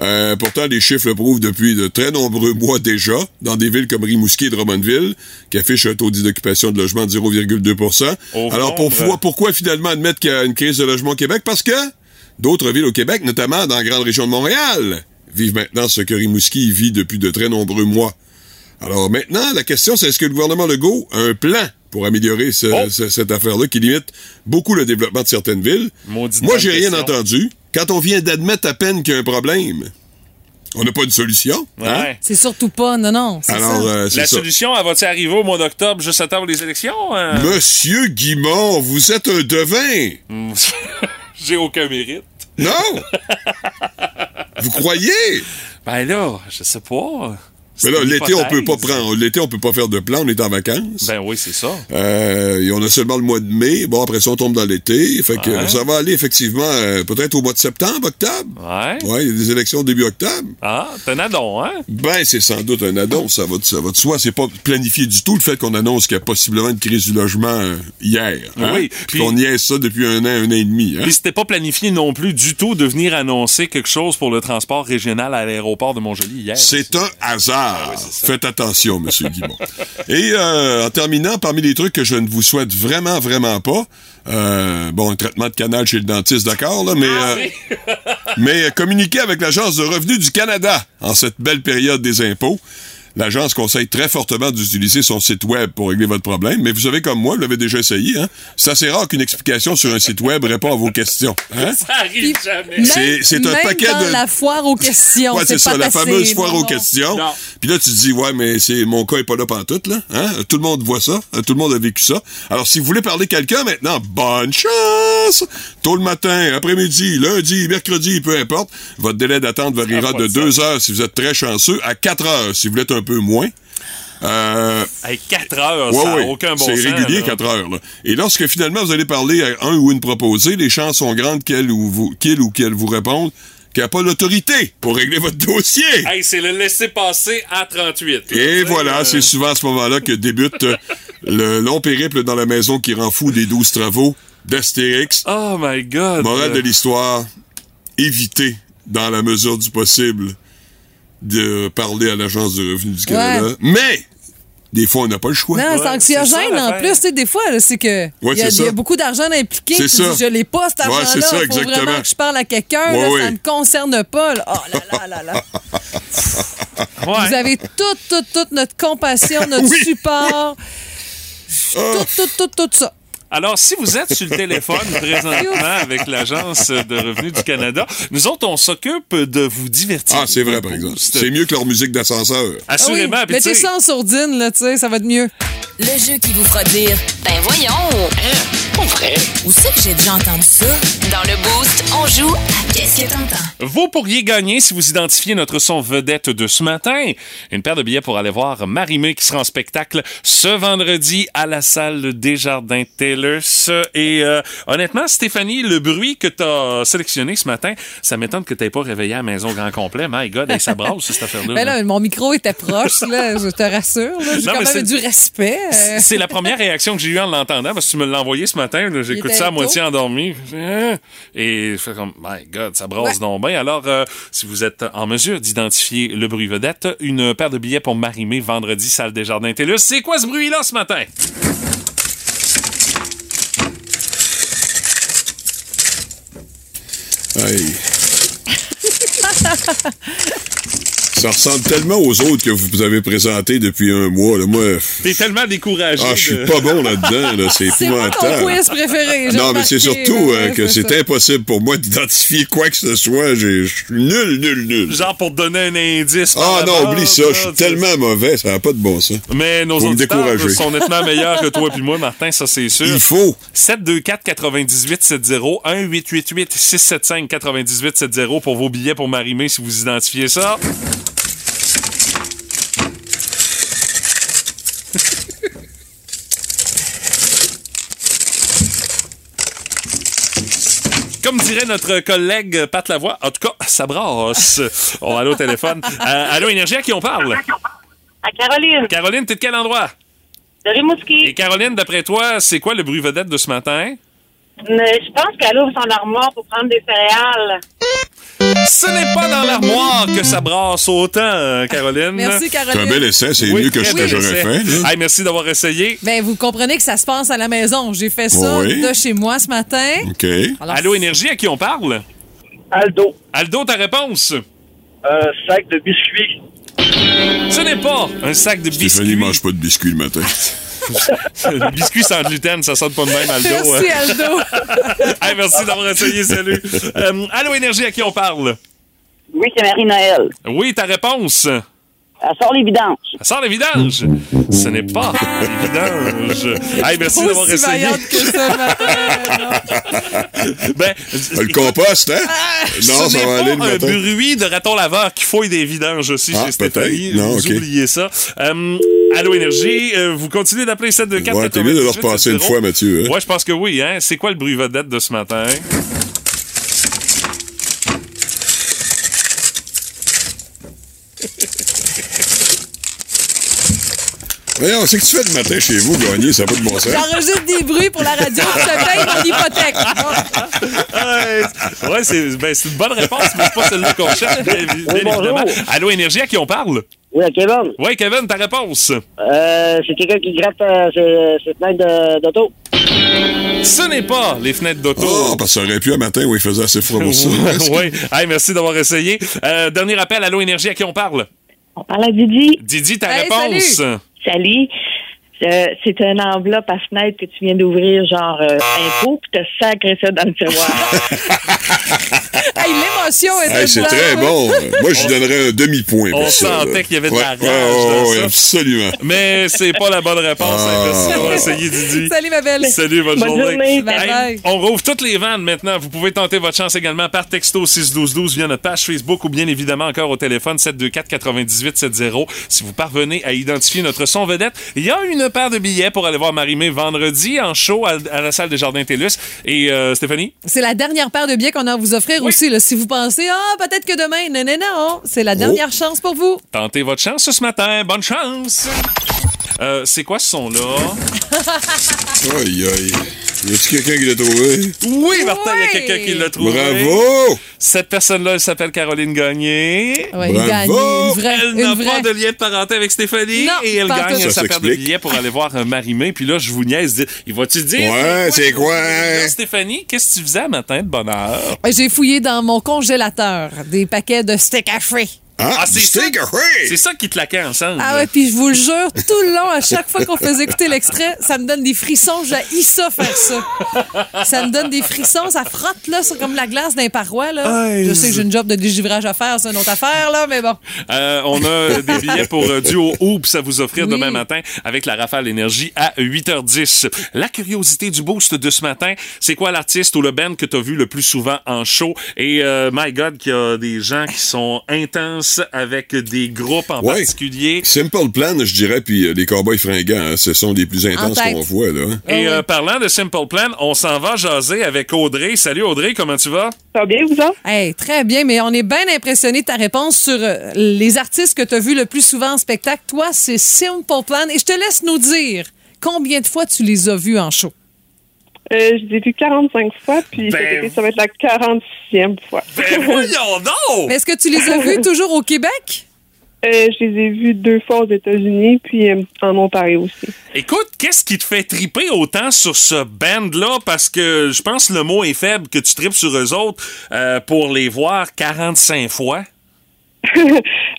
Euh, pourtant, les chiffres le prouvent depuis de très nombreux mois déjà, dans des villes comme Rimouski et Drummondville, qui affichent un taux d'occupation de logement de 0,2 Au Alors, nombre. pourquoi, pourquoi finalement admettre qu'il y a une crise de logement au Québec? Parce que d'autres villes au Québec, notamment dans la grande région de Montréal, vivent maintenant ce que Rimouski vit depuis de très nombreux mois. Alors maintenant, la question, c'est est-ce que le gouvernement Legault a un plan pour améliorer ce- Oh. ce- cette affaire-là qui limite beaucoup le développement de certaines villes? Maudite Moi, j'ai rien question. entendu. Quand on vient d'admettre à peine qu'il y a un problème, on n'a pas de solution. hein? C'est surtout pas, non, non. c'est Alors, ça. euh, La ça. solution, elle va-tu arriver au mois d'octobre, juste avant les élections? hein? Monsieur Guimond, vous êtes un devin. J'ai aucun mérite. Non! vous croyez? Ben là, je sais pas. Mais là, C'est une l'été, on peut pas prendre. L'été, on peut pas faire de plan, on est en vacances. Ben oui, c'est ça. Euh, et on a seulement le mois de mai. Bon, après ça, on tombe dans l'été. Fait que Ouais. ça va aller effectivement euh, peut-être au mois de septembre, octobre. Ouais. Ouais, il y a des élections début octobre. Ah, t'es un addon, hein? Ben, c'est sans doute un addon, ça va, de- ça va de soi. C'est pas planifié du tout le fait qu'on annonce qu'il y a possiblement une crise du logement euh, hier. hein? Oui, Puis qu'on niaise ça depuis un an, un an et demi. Hein? Puis c'était pas planifié non plus du tout de venir annoncer quelque chose pour le transport régional à l'aéroport de Montjoli hier. C'est un hasard. Ah. Faites attention, Monsieur Guimond. Et euh, en terminant, parmi les trucs que je ne vous souhaite vraiment, vraiment pas, euh, bon, un traitement de canal chez le dentiste, d'accord, là, mais, Ah euh, mais euh, communiquer avec l'Agence de revenus du Canada en cette belle période des impôts. L'agence conseille très fortement d'utiliser son site web pour régler votre problème, mais vous savez comme moi, vous l'avez déjà essayé, hein? C'est assez rare qu'une explication sur un site web répond à vos questions. Hein? Ça arrive jamais. C'est- c'est un même paquet dans de- la foire aux questions. Ouais, c'est ça, pas la fameuse foire non, aux non. questions. Puis là, tu te dis, ouais, mais c'est mon cas est pas là pantoute, là. Hein? Tout le monde voit ça. hein, Tout le monde a vécu ça. Alors, si vous voulez parler à quelqu'un maintenant, bonne chance! Tôt le matin, après-midi, lundi, mercredi, peu importe. Votre délai d'attente variera de de deux heures si vous êtes très chanceux à quatre heures si vous l'êtes un peu moins. Euh, Hey, 4 heures, Ouais, ça n'a ouais. aucun bon C'est régulier, là. 4 heures. là. Et lorsque finalement vous allez parler à un ou une proposée, les chances sont grandes qu'elle ou vous, qu'il ou qu'elle vous réponde qu'il n'y a pas l'autorité pour régler votre dossier. Hey, c'est le laisser-passer à 38. là, Et voilà, euh, c'est souvent à ce moment-là que débute euh, le long périple dans la maison qui rend fou des douze travaux d'Astérix. Oh my God. Morale de l'histoire, évitez, dans la mesure du possible, de parler à l'Agence du revenu du Canada. Ouais. Mais, des fois, on n'a pas le choix. Non, c'est c'est anxiogène ça, en plus. Tu sais, des fois, c'est que Ouais, il y, y a beaucoup d'argent impliqué. C'est Tu ça. dis, je l'ai pas, cet Ouais, argent-là. c'est ça, faut exactement. vraiment que je parle à quelqu'un. Ouais, ouais. Ça me concerne pas. là. Oh là là là là. Ouais. Vous avez toute, toute, toute notre compassion, notre Oui. support. Ah. Tout, tout, tout, tout ça. Alors, si vous êtes sur le téléphone présentement avec l'Agence de revenus du Canada, nous autres, on s'occupe de vous divertir. Ah, c'est vrai, par exemple. C'est mieux que leur musique d'ascenseur. Assurément. Ah oui, Mettez ça en sourdine, là, tu sais, ça va être mieux. Le jeu qui vous fera dire Ben voyons! Pas vrai? Où c'est que j'ai déjà entendu ça? Dans le Boost, on joue à Qu'est-ce que t'entends? Vous pourriez gagner si vous identifiez notre son vedette de ce matin. Une paire de billets pour aller voir Marimé qui sera en spectacle ce vendredi à la salle Desjardins Et euh, honnêtement, Stéphanie, le bruit que tu as sélectionné ce matin, ça m'étonne que tu pas réveillé à la maison grand complet. My God, hey, ça brasse cette affaire-là. Ben là, mon micro était proche, là, je te rassure. J'ai quand même du respect. euh. C'est la première réaction que j'ai eue en l'entendant parce que tu me l'as envoyé ce matin. J'écoute ça à moitié endormi. Et je fais comme, my God, ça brasse Ouais. donc bien. Alors, euh, si vous êtes en mesure d'identifier le bruit vedette, une paire de billets pour Marimé vendredi, salle des Jardins TELUS. C'est quoi ce bruit-là ce matin? Aïe. Ça ressemble tellement aux autres que vous avez présentés depuis un mois. Là. Moi, T'es tellement découragé. ah, je suis de- pas bon là-dedans. Là. C'est C'est épouvantable. quiz préféré. j'ai Non, mais c'est surtout là, euh, ouais, que c'est c'est impossible pour moi d'identifier quoi que ce soit. Je suis nul, nul, nul. Genre pour te donner un indice. Ah non, oublie ça. Je suis tellement mauvais. Ça n'a pas de bon sens. Mais nos auditeurs décourager. sont nettement meilleurs que toi puis moi, Martin, ça c'est sûr. Il faut. 724 98 70 1 888 675 98 70 pour vos billets pour Marimé si vous identifiez ça. Comme dirait notre collègue Pat Lavoie, en tout cas, ça brasse. On va aller au téléphone. Euh, allô, Énergie, à qui on parle? À Caroline, Caroline, t'es de quel endroit? de Rimouski. Et Caroline, d'après toi, c'est quoi le bruit vedette de ce matin? Mais je pense qu'elle ouvre son armoire pour prendre des céréales. Ce n'est pas dans l'armoire que ça brasse autant, euh, Caroline. Merci, C'est un Caroline. bel essai. C'est Oui, mieux que ce que j'aurais fait. Hey, merci d'avoir essayé. Ben, vous comprenez que ça se passe à la maison. J'ai fait ça Oui. de chez moi ce matin. OK. Alors, Allô, Énergie, à qui on parle? Aldo, Aldo, ta réponse? un sac de biscuits. Ce n'est pas un sac de Stéphanie biscuits. mange pas de biscuits le matin. Le biscuit sans gluten, ça sonne pas de même, Aldo. Merci, hein. Aldo. Hey, merci d'avoir essayé, salut. Euh, allô, Énergie, à qui on parle? Oui, c'est Marie-Noël. Oui, ta réponse? Elle sort les vidanges. Ça sort les vidanges? Ce n'est pas les vidanges. Hey, merci d'avoir essayé. que ça ce matin. Ben, Le compost, hein? non, ce ça va aller le pas un matin. bruit de raton laveur qui fouille des vidanges aussi Ah, chez Stéphanie. peut-être. Non, vous ok. oubliez ça. Euh, Allô Énergie, euh, vous continuez d'appeler 7 de 4 Ouais, t'es mieux de le repasser une fois, Mathieu. hein? Ouais, je pense que oui. Hein? C'est quoi le bruit vedette de ce matin? Voyons, c'est que tu fais le matin chez vous, gagner, ça n'a pas de bon sens. J'enregistre des bruits pour la radio. Je te paye mon hypothèque. Ouais, ouais, c'est ben, c'est une bonne réponse, mais c'est pas celle-là qu'on cherche, bien, bien évidemment. Allô Énergie, à qui on parle? Oui, à Kevin. Oui, Kevin, ta réponse? Euh, c'est quelqu'un qui gratte euh, ses, ses fenêtres d'auto. Ce n'est pas les fenêtres d'auto. Oh, parce que ça aurait pu un matin où il faisait assez froid pour ça. oui. Hey, merci d'avoir essayé. Euh, dernier appel, Allô Énergie, à qui on parle? On parle à Didi. Didi, ta Hey, réponse? salut. Salut. Euh, c'est une enveloppe à fenêtre que tu viens d'ouvrir, genre euh, impôt, puis t'as sacré ça dans le tiroir. Hey, L'émotion est Hey, c'est très oui. bon. Moi, je lui donnerais un demi-point. On sentait qu'il y avait de Ouais, la rage ouais, ouais, dans ouais, ça. absolument. Mais c'est pas la bonne réponse. Ah. Merci d'avoir essayé, Didi. Salut, ma belle. Salut, bonne, Bonne journée. journée. Bye Hey, bye. on rouvre toutes les vannes maintenant. Vous pouvez tenter votre chance également par texto 61212 via notre page Facebook ou bien évidemment encore au téléphone 724 98 70 si vous parvenez à identifier notre son vedette. Il y a une paire de billets pour aller voir Marimé vendredi en show à, à la salle des Jardins TELUS. Et euh, Stéphanie? C'est la dernière paire de billets qu'on a à vous offrir aussi. là. Si vous pensez, ah, peut-être que demain, non, non, non, c'est la dernière Oh. chance pour vous. Tentez votre chance ce matin. Bonne chance! Euh, c'est quoi ce son-là? Aïe, aïe. Y a-tu quelqu'un qui l'a trouvé? Oui, Martin, il y a quelqu'un qui l'a trouvé. Bravo! Cette personne-là, elle s'appelle Caroline Gagné. Ouais, Bravo! gagne. Une vraie- Elle n'a pas de lien de parenté avec Stéphanie. Non, et elle gagne sa paire de billets pour aller voir un Marimé. Puis là, je vous niaise. Il va-tu dire? Ouais, c'est quoi? Stéphanie, qu'est-ce que tu faisais un matin de bonne heure? J'ai fouillé dans mon congélateur des paquets de steak haché. Ah, c'est ça, c'est ça qui te laquait ensemble. Ah ouais, puis je vous le jure, tout le long, à chaque fois qu'on faisait écouter l'extrait, ça me donne des frissons. J'ai ça faire ça. Ça me donne des frissons, ça frotte là, c'est comme la glace d'un parois là. Je sais que j'ai une job de dégivrage à faire, c'est une autre affaire là, mais bon. Euh, on a des billets pour euh, Duo Hoops à vous offrir Oui. demain matin avec la Rafale Énergie à 8h10. La curiosité du boost de ce matin, c'est quoi l'artiste ou le band que tu as vu le plus souvent en show? Et euh, my God, qu'il y a des gens qui sont intenses avec des groupes en Ouais. particulier. Simple Plan, je dirais, puis euh, les Cowboys fringants, hein, ce sont les plus intenses qu'on voit, là. hein. Et euh, parlant de Simple Plan, on s'en va jaser avec Audrey. Salut Audrey, comment tu vas? Ça va bien, vous autres? Hey, très bien, mais on est bien impressionné de ta réponse sur euh, les artistes que tu as vus le plus souvent en spectacle. Toi, c'est Simple Plan. Et je te laisse nous dire combien de fois tu les as vus en show. Euh, je les ai vus 45 fois, puis Ben- cet été, ça va être la 46e fois. Ben voyons donc! Mais est-ce que tu les as vus toujours au Québec? Euh, je les ai vus deux fois aux États-Unis, puis euh, en Ontario aussi. Écoute, qu'est-ce qui te fait triper autant sur ce band-là? Parce que je pense que le mot est faible que tu tripes sur eux autres euh, pour les voir 45 fois.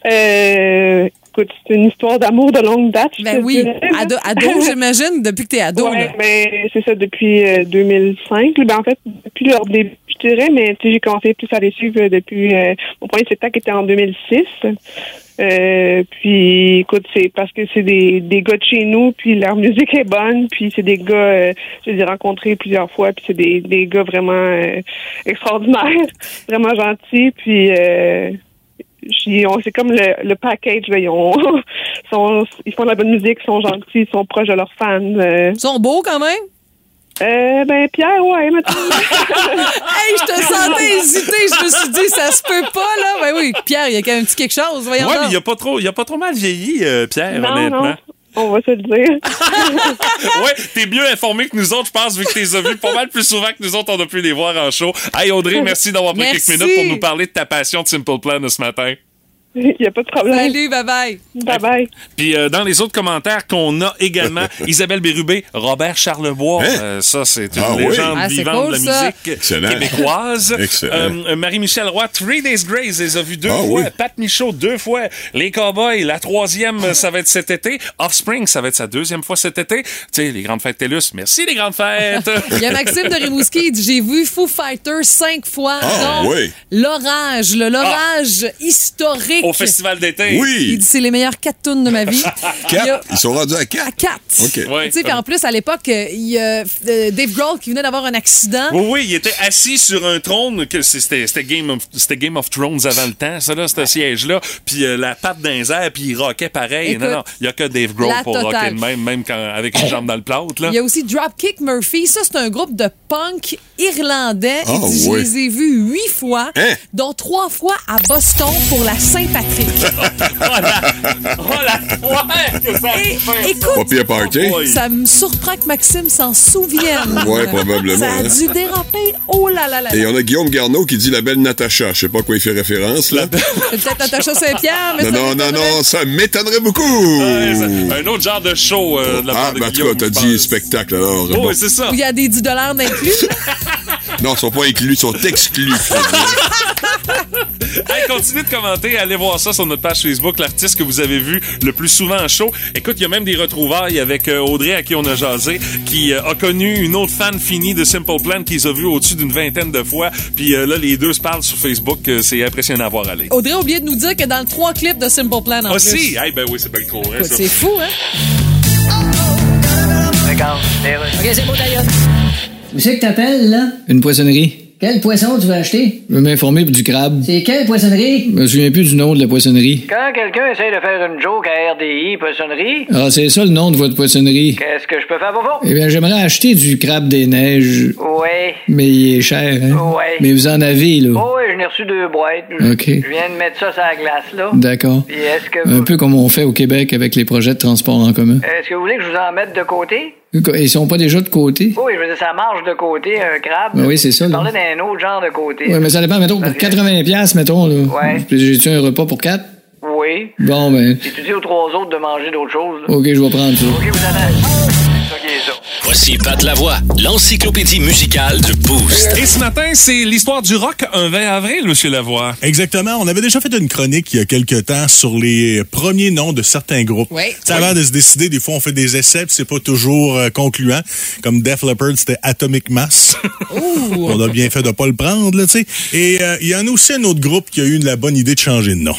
euh, écoute, c'est une histoire d'amour de longue date. je Ben oui, dirais. ado, ado, j'imagine, depuis que t'es ado. Ouais, là. mais c'est ça depuis euh, 2005. Ben, en fait, depuis leur début, je dirais, mais tu sais, j'ai commencé plus à les suivre euh, depuis euh, mon premier spectacle était en 2006. Euh, puis écoute, c'est parce que c'est des, des gars de chez nous, puis leur musique est bonne, puis c'est des gars, euh, je les ai rencontrés plusieurs fois, puis c'est des, des gars vraiment euh, extraordinaires, vraiment gentils, puis euh, c'est comme le, le package, là, ils, ont, sont, ils font de la bonne musique, ils sont gentils, ils sont proches de leurs fans. Ils sont beaux quand même? Euh, ben Pierre, ouais, maintenant. hey, je te sentais hésiter. Je me suis dit, ça se peut pas, là. Ben oui, Pierre, il y a quand même un petit quelque chose. Voyons ouais, donc. mais il a pas trop, il a pas trop mal vieilli, euh, Pierre, Non, honnêtement. On va se le dire. ouais, t'es mieux informé que nous autres, je pense, vu que t'es vus pas mal plus souvent que nous autres, on a pu les voir en show. Hey Audrey, merci d'avoir pris Merci. quelques minutes pour nous parler de ta passion de Simple Plan de ce matin. Il n'y a pas de problème. Salut, bye bye. Bye bye. Puis euh, dans les autres commentaires qu'on a également, Isabelle Bérubé, Robert Charlebois, Hein? euh, ça c'est une Ah oui? légende Ah, c'est vivante cool, de la ça. musique Excellent. québécoise. Excellent. Euh, Marie-Michel Roy, Three Days Grace, les a vus deux Ah fois. oui. Pat Michaud, deux fois. Les Cowboys, la troisième, euh, ça va être cet été. Offspring, ça va être sa deuxième fois cet été. Tu sais, les grandes fêtes TELUS, merci les grandes fêtes. Il y a Maxime de Rimouski, il dit J'ai vu Foo Fighters cinq fois. Ah, dont oui. L'orage, le l'orage historique. Au festival d'été. Il dit C'est les meilleures quatre tunes de ma vie. Il y a- Quatre? Ils sont rendus à quatre? À quatre. OK. Ouais. Tu sais, puis en plus, à l'époque, il y a euh, Dave Grohl qui venait d'avoir un accident. Oui, oui, il était assis sur un trône. que C'était c'était Game, of- c'était Game of Thrones avant le temps, ça, là, ce siège-là. Puis euh, la patte dans les airs, puis il rockait pareil. Écoute, non, non, il y a que Dave Grohl pour totale. rocker de même, même quand, avec une jambe dans le plâtre. Là. Il y a aussi Dropkick Murphy. Ça, c'est un groupe de punk irlandais. Ah, Il dit, oui. Je les ai vus huit fois, Hein? dont trois fois à Boston pour la Saint-Patrick. Oh la foire que ça Et- fait, écoute, party? Ça me surprend que Maxime s'en souvienne. Ouais, probablement, Ça a hein. dû déraper. Oh là là là Et on a Guillaume Garneau qui dit la belle Natacha. Je sais pas à quoi il fait référence, là. Peut-être Natacha Saint-Pierre, mais Non, ça non, non, non, ça m'étonnerait beaucoup. Un autre genre de show euh, de la Ah, part de ben en tout Guillaume, cas, t'as dit spectacle, alors. Oh, bon. oui, c'est ça. Où il y a des 10 d'inclus. Non, ils sont pas inclus, ils sont exclus. Hey, continuez de commenter, allez voir ça sur notre page Facebook, l'artiste que vous avez vu le plus souvent en show. Écoute, il y a même des retrouvailles avec euh, Audrey à qui on a jasé, qui euh, a connu une autre fan finie de Simple Plan qu'ils ont vu au-dessus d'une vingtaine de fois. Puis euh, là, les deux se parlent sur Facebook, c'est impressionnant à voir aller. Audrey a oublié de nous dire que dans le trois clips de Simple Plan en Aussi, plus. hey, ben oui, c'est bien trop vrai, Écoute, ça. C'est fou, hein? OK, c'est beau d'ailleurs. Où c'est que t'appelles, là? Une poissonnerie. Quel poisson tu veux acheter? Je veux m'informer pour du crabe. C'est quelle poissonnerie? Je me souviens plus du nom de la poissonnerie. Quand quelqu'un essaie de faire une joke à RDI, poissonnerie, Ah, c'est ça le nom de votre poissonnerie. qu'est-ce que je peux faire pour vous? Eh bien, j'aimerais acheter du crabe des neiges, Ouais. mais il est cher, hein? Ouais. Mais vous en avez, là. Oh, oui, j'en ai reçu deux boîtes. OK. Je viens de mettre ça sur la glace, là. D'accord. Puis est-ce que Un peu comme on fait au Québec avec les projets de transport en commun. Est-ce que vous voulez que je vous en mette de côté? Ils sont pas déjà de côté? Oui, je veux dire, ça marche de côté, un crabe. Ben oui, c'est ça, parlais d'un autre genre de côté. Oui, mais ça dépend, mettons, pour 80$, piastres, mettons, là. Ouais. J'ai-tu un repas pour quatre? Oui. Bon, ben, Si tu dis aux trois autres de manger d'autres choses, là. OK, je vais prendre ça. OK, vous. Ok, ça. Voici Pat Lavoie, l'encyclopédie musicale du Boost. Et ce matin, c'est l'histoire du rock un 20 avril, Monsieur Lavoie. Exactement. On avait déjà fait une chronique il y a quelques temps sur les premiers noms de certains groupes. Oui. Tu sais, Avant de se décider, des fois, on fait des essais, puis c'est pas toujours euh, concluant. Comme Def Leppard, c'était Atomic Mass. on a bien fait de pas le prendre, là, tu sais. Et euh, il y en a aussi un autre groupe qui a eu la bonne idée de changer de nom.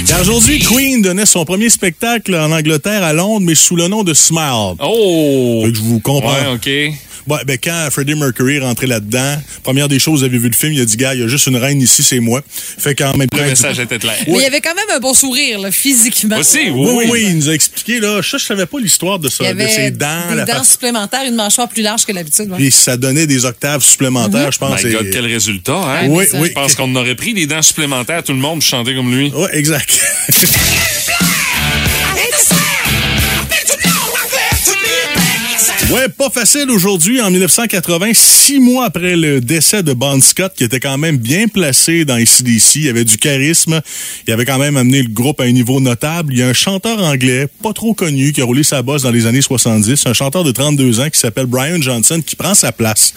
Car aujourd'hui, Queen donnait son premier spectacle en Angleterre à Londres, mais sous le nom de Smile. Oh! Fait que je vous comprends. Ouais, OK. Ouais, ben quand Freddie Mercury est rentré là-dedans, première des choses, vous avez vu le film, il a dit, gars, il y a juste une reine ici, c'est moi. Fait qu'en même temps. Le message était clair. Mais il y avait quand même un bon sourire, là, physiquement. Aussi, oui, Oui, oui, oui. il nous a expliqué, là, ça, je savais pas l'histoire de Il y ça, de avait ses dents, des la dents supplémentaires, une mâchoire plus large que l'habitude. ouais. Puis ça donnait des octaves supplémentaires, je pense. My et- God, quel résultat, hein? Oui, oui. Je pense qu'on aurait pris des dents supplémentaires, tout le monde chantait comme lui. Ouais, exact. Ouais, pas facile aujourd'hui. En 1980, six mois après le décès de Bon Scott, qui était quand même bien placé dans ICDC, il avait du charisme, il avait quand même amené le groupe à un niveau notable. Il y a un chanteur anglais, pas trop connu, qui a roulé sa bosse dans les années 70, un chanteur de 32 ans qui s'appelle Brian Johnson, qui prend sa place.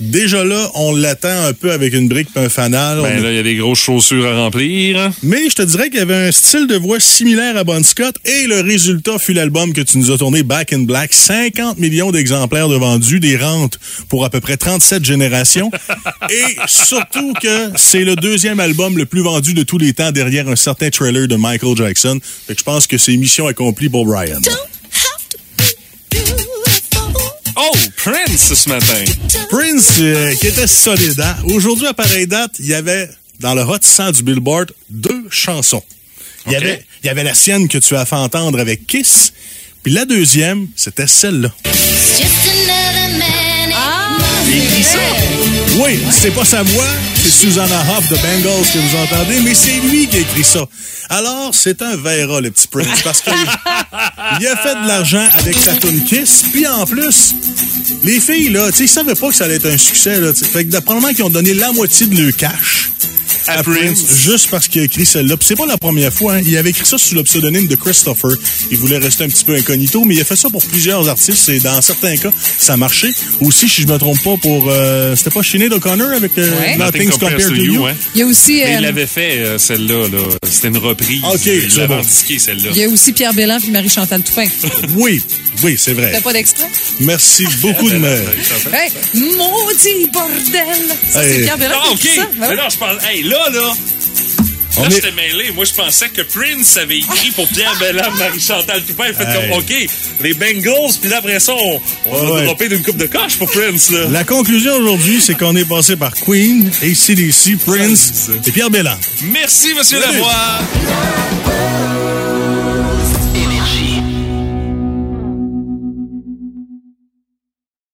Déjà là, on l'attend un peu avec une brique et un fanal. Ben On- là, il y a des grosses chaussures à remplir. mais je te dirais qu'il y avait un style de voix similaire à Bon Scott et le résultat fut l'album que tu nous as tourné, Back in Black. 50 millions d'exemplaires de vendus, des rentes pour à peu près 37 générations. et surtout que c'est le deuxième album le plus vendu de tous les temps derrière un certain trailer de Michael Jackson. Fait que je pense que c'est mission accomplie pour Brian. Oh, Prince ce matin. Prince, euh, qui était solide, hein? Aujourd'hui, à pareille date, il y avait dans le Hot 100 du Billboard deux chansons. Il y, avait, il y avait la sienne que tu as fait entendre avec Kiss, puis la deuxième, c'était celle-là. Ah, ça. Oui, c'est pas sa voix, c'est Susanna Hoff de Bengals que vous entendez, mais c'est lui qui a écrit ça. Alors, c'est un verra, le petit Prince, parce qu'il il a fait de l'argent avec sa tune Kiss, puis en plus, les filles, là, tu sais, ils savaient pas que ça allait être un succès, là. Fait que probablement qu'ils ont donné la moitié de leur cash à, Prince, juste parce qu'il a écrit celle-là. C'est pas la première fois, hein. Il avait écrit ça sous le pseudonyme de Christopher. Il voulait rester un petit peu incognito, mais il a fait ça pour plusieurs artistes et dans certains cas, ça marchait. Aussi, si je me trompe pas, pour... euh, C'était pas Sinead O'Connor avec euh, Ouais. Nothing's Compared to You? hein. Il y a aussi, Mais euh, il l'avait fait, euh, celle-là. Là. C'était une reprise. Ok, il c'est l'avait bon. indiqué, celle-là. il y a aussi Pierre Bélan puis Marie-Chantal Toupin. Oui, oui, c'est vrai. T'as pas d'extrait? Merci beaucoup de me... Hey, maudit bordel! Ça, c'est Hey. Pierre Bélan Ah, OK. ça. Ben Mais oui. non, je pense... Hey, là, là... Là, j'étais mêlé. Moi, je pensais que Prince avait écrit pour Pierre Bellam, Marie-Chantal Toupin. Il fait Hey. comme, OK, les Bengals, puis là, après ça, on, on Ouais, va ouais. dropper d'une coupe de coche pour Prince, là. La conclusion aujourd'hui, c'est qu'on est passé par Queen, ACDC, Prince et Pierre Bélan. Merci, Monsieur. Lavoie.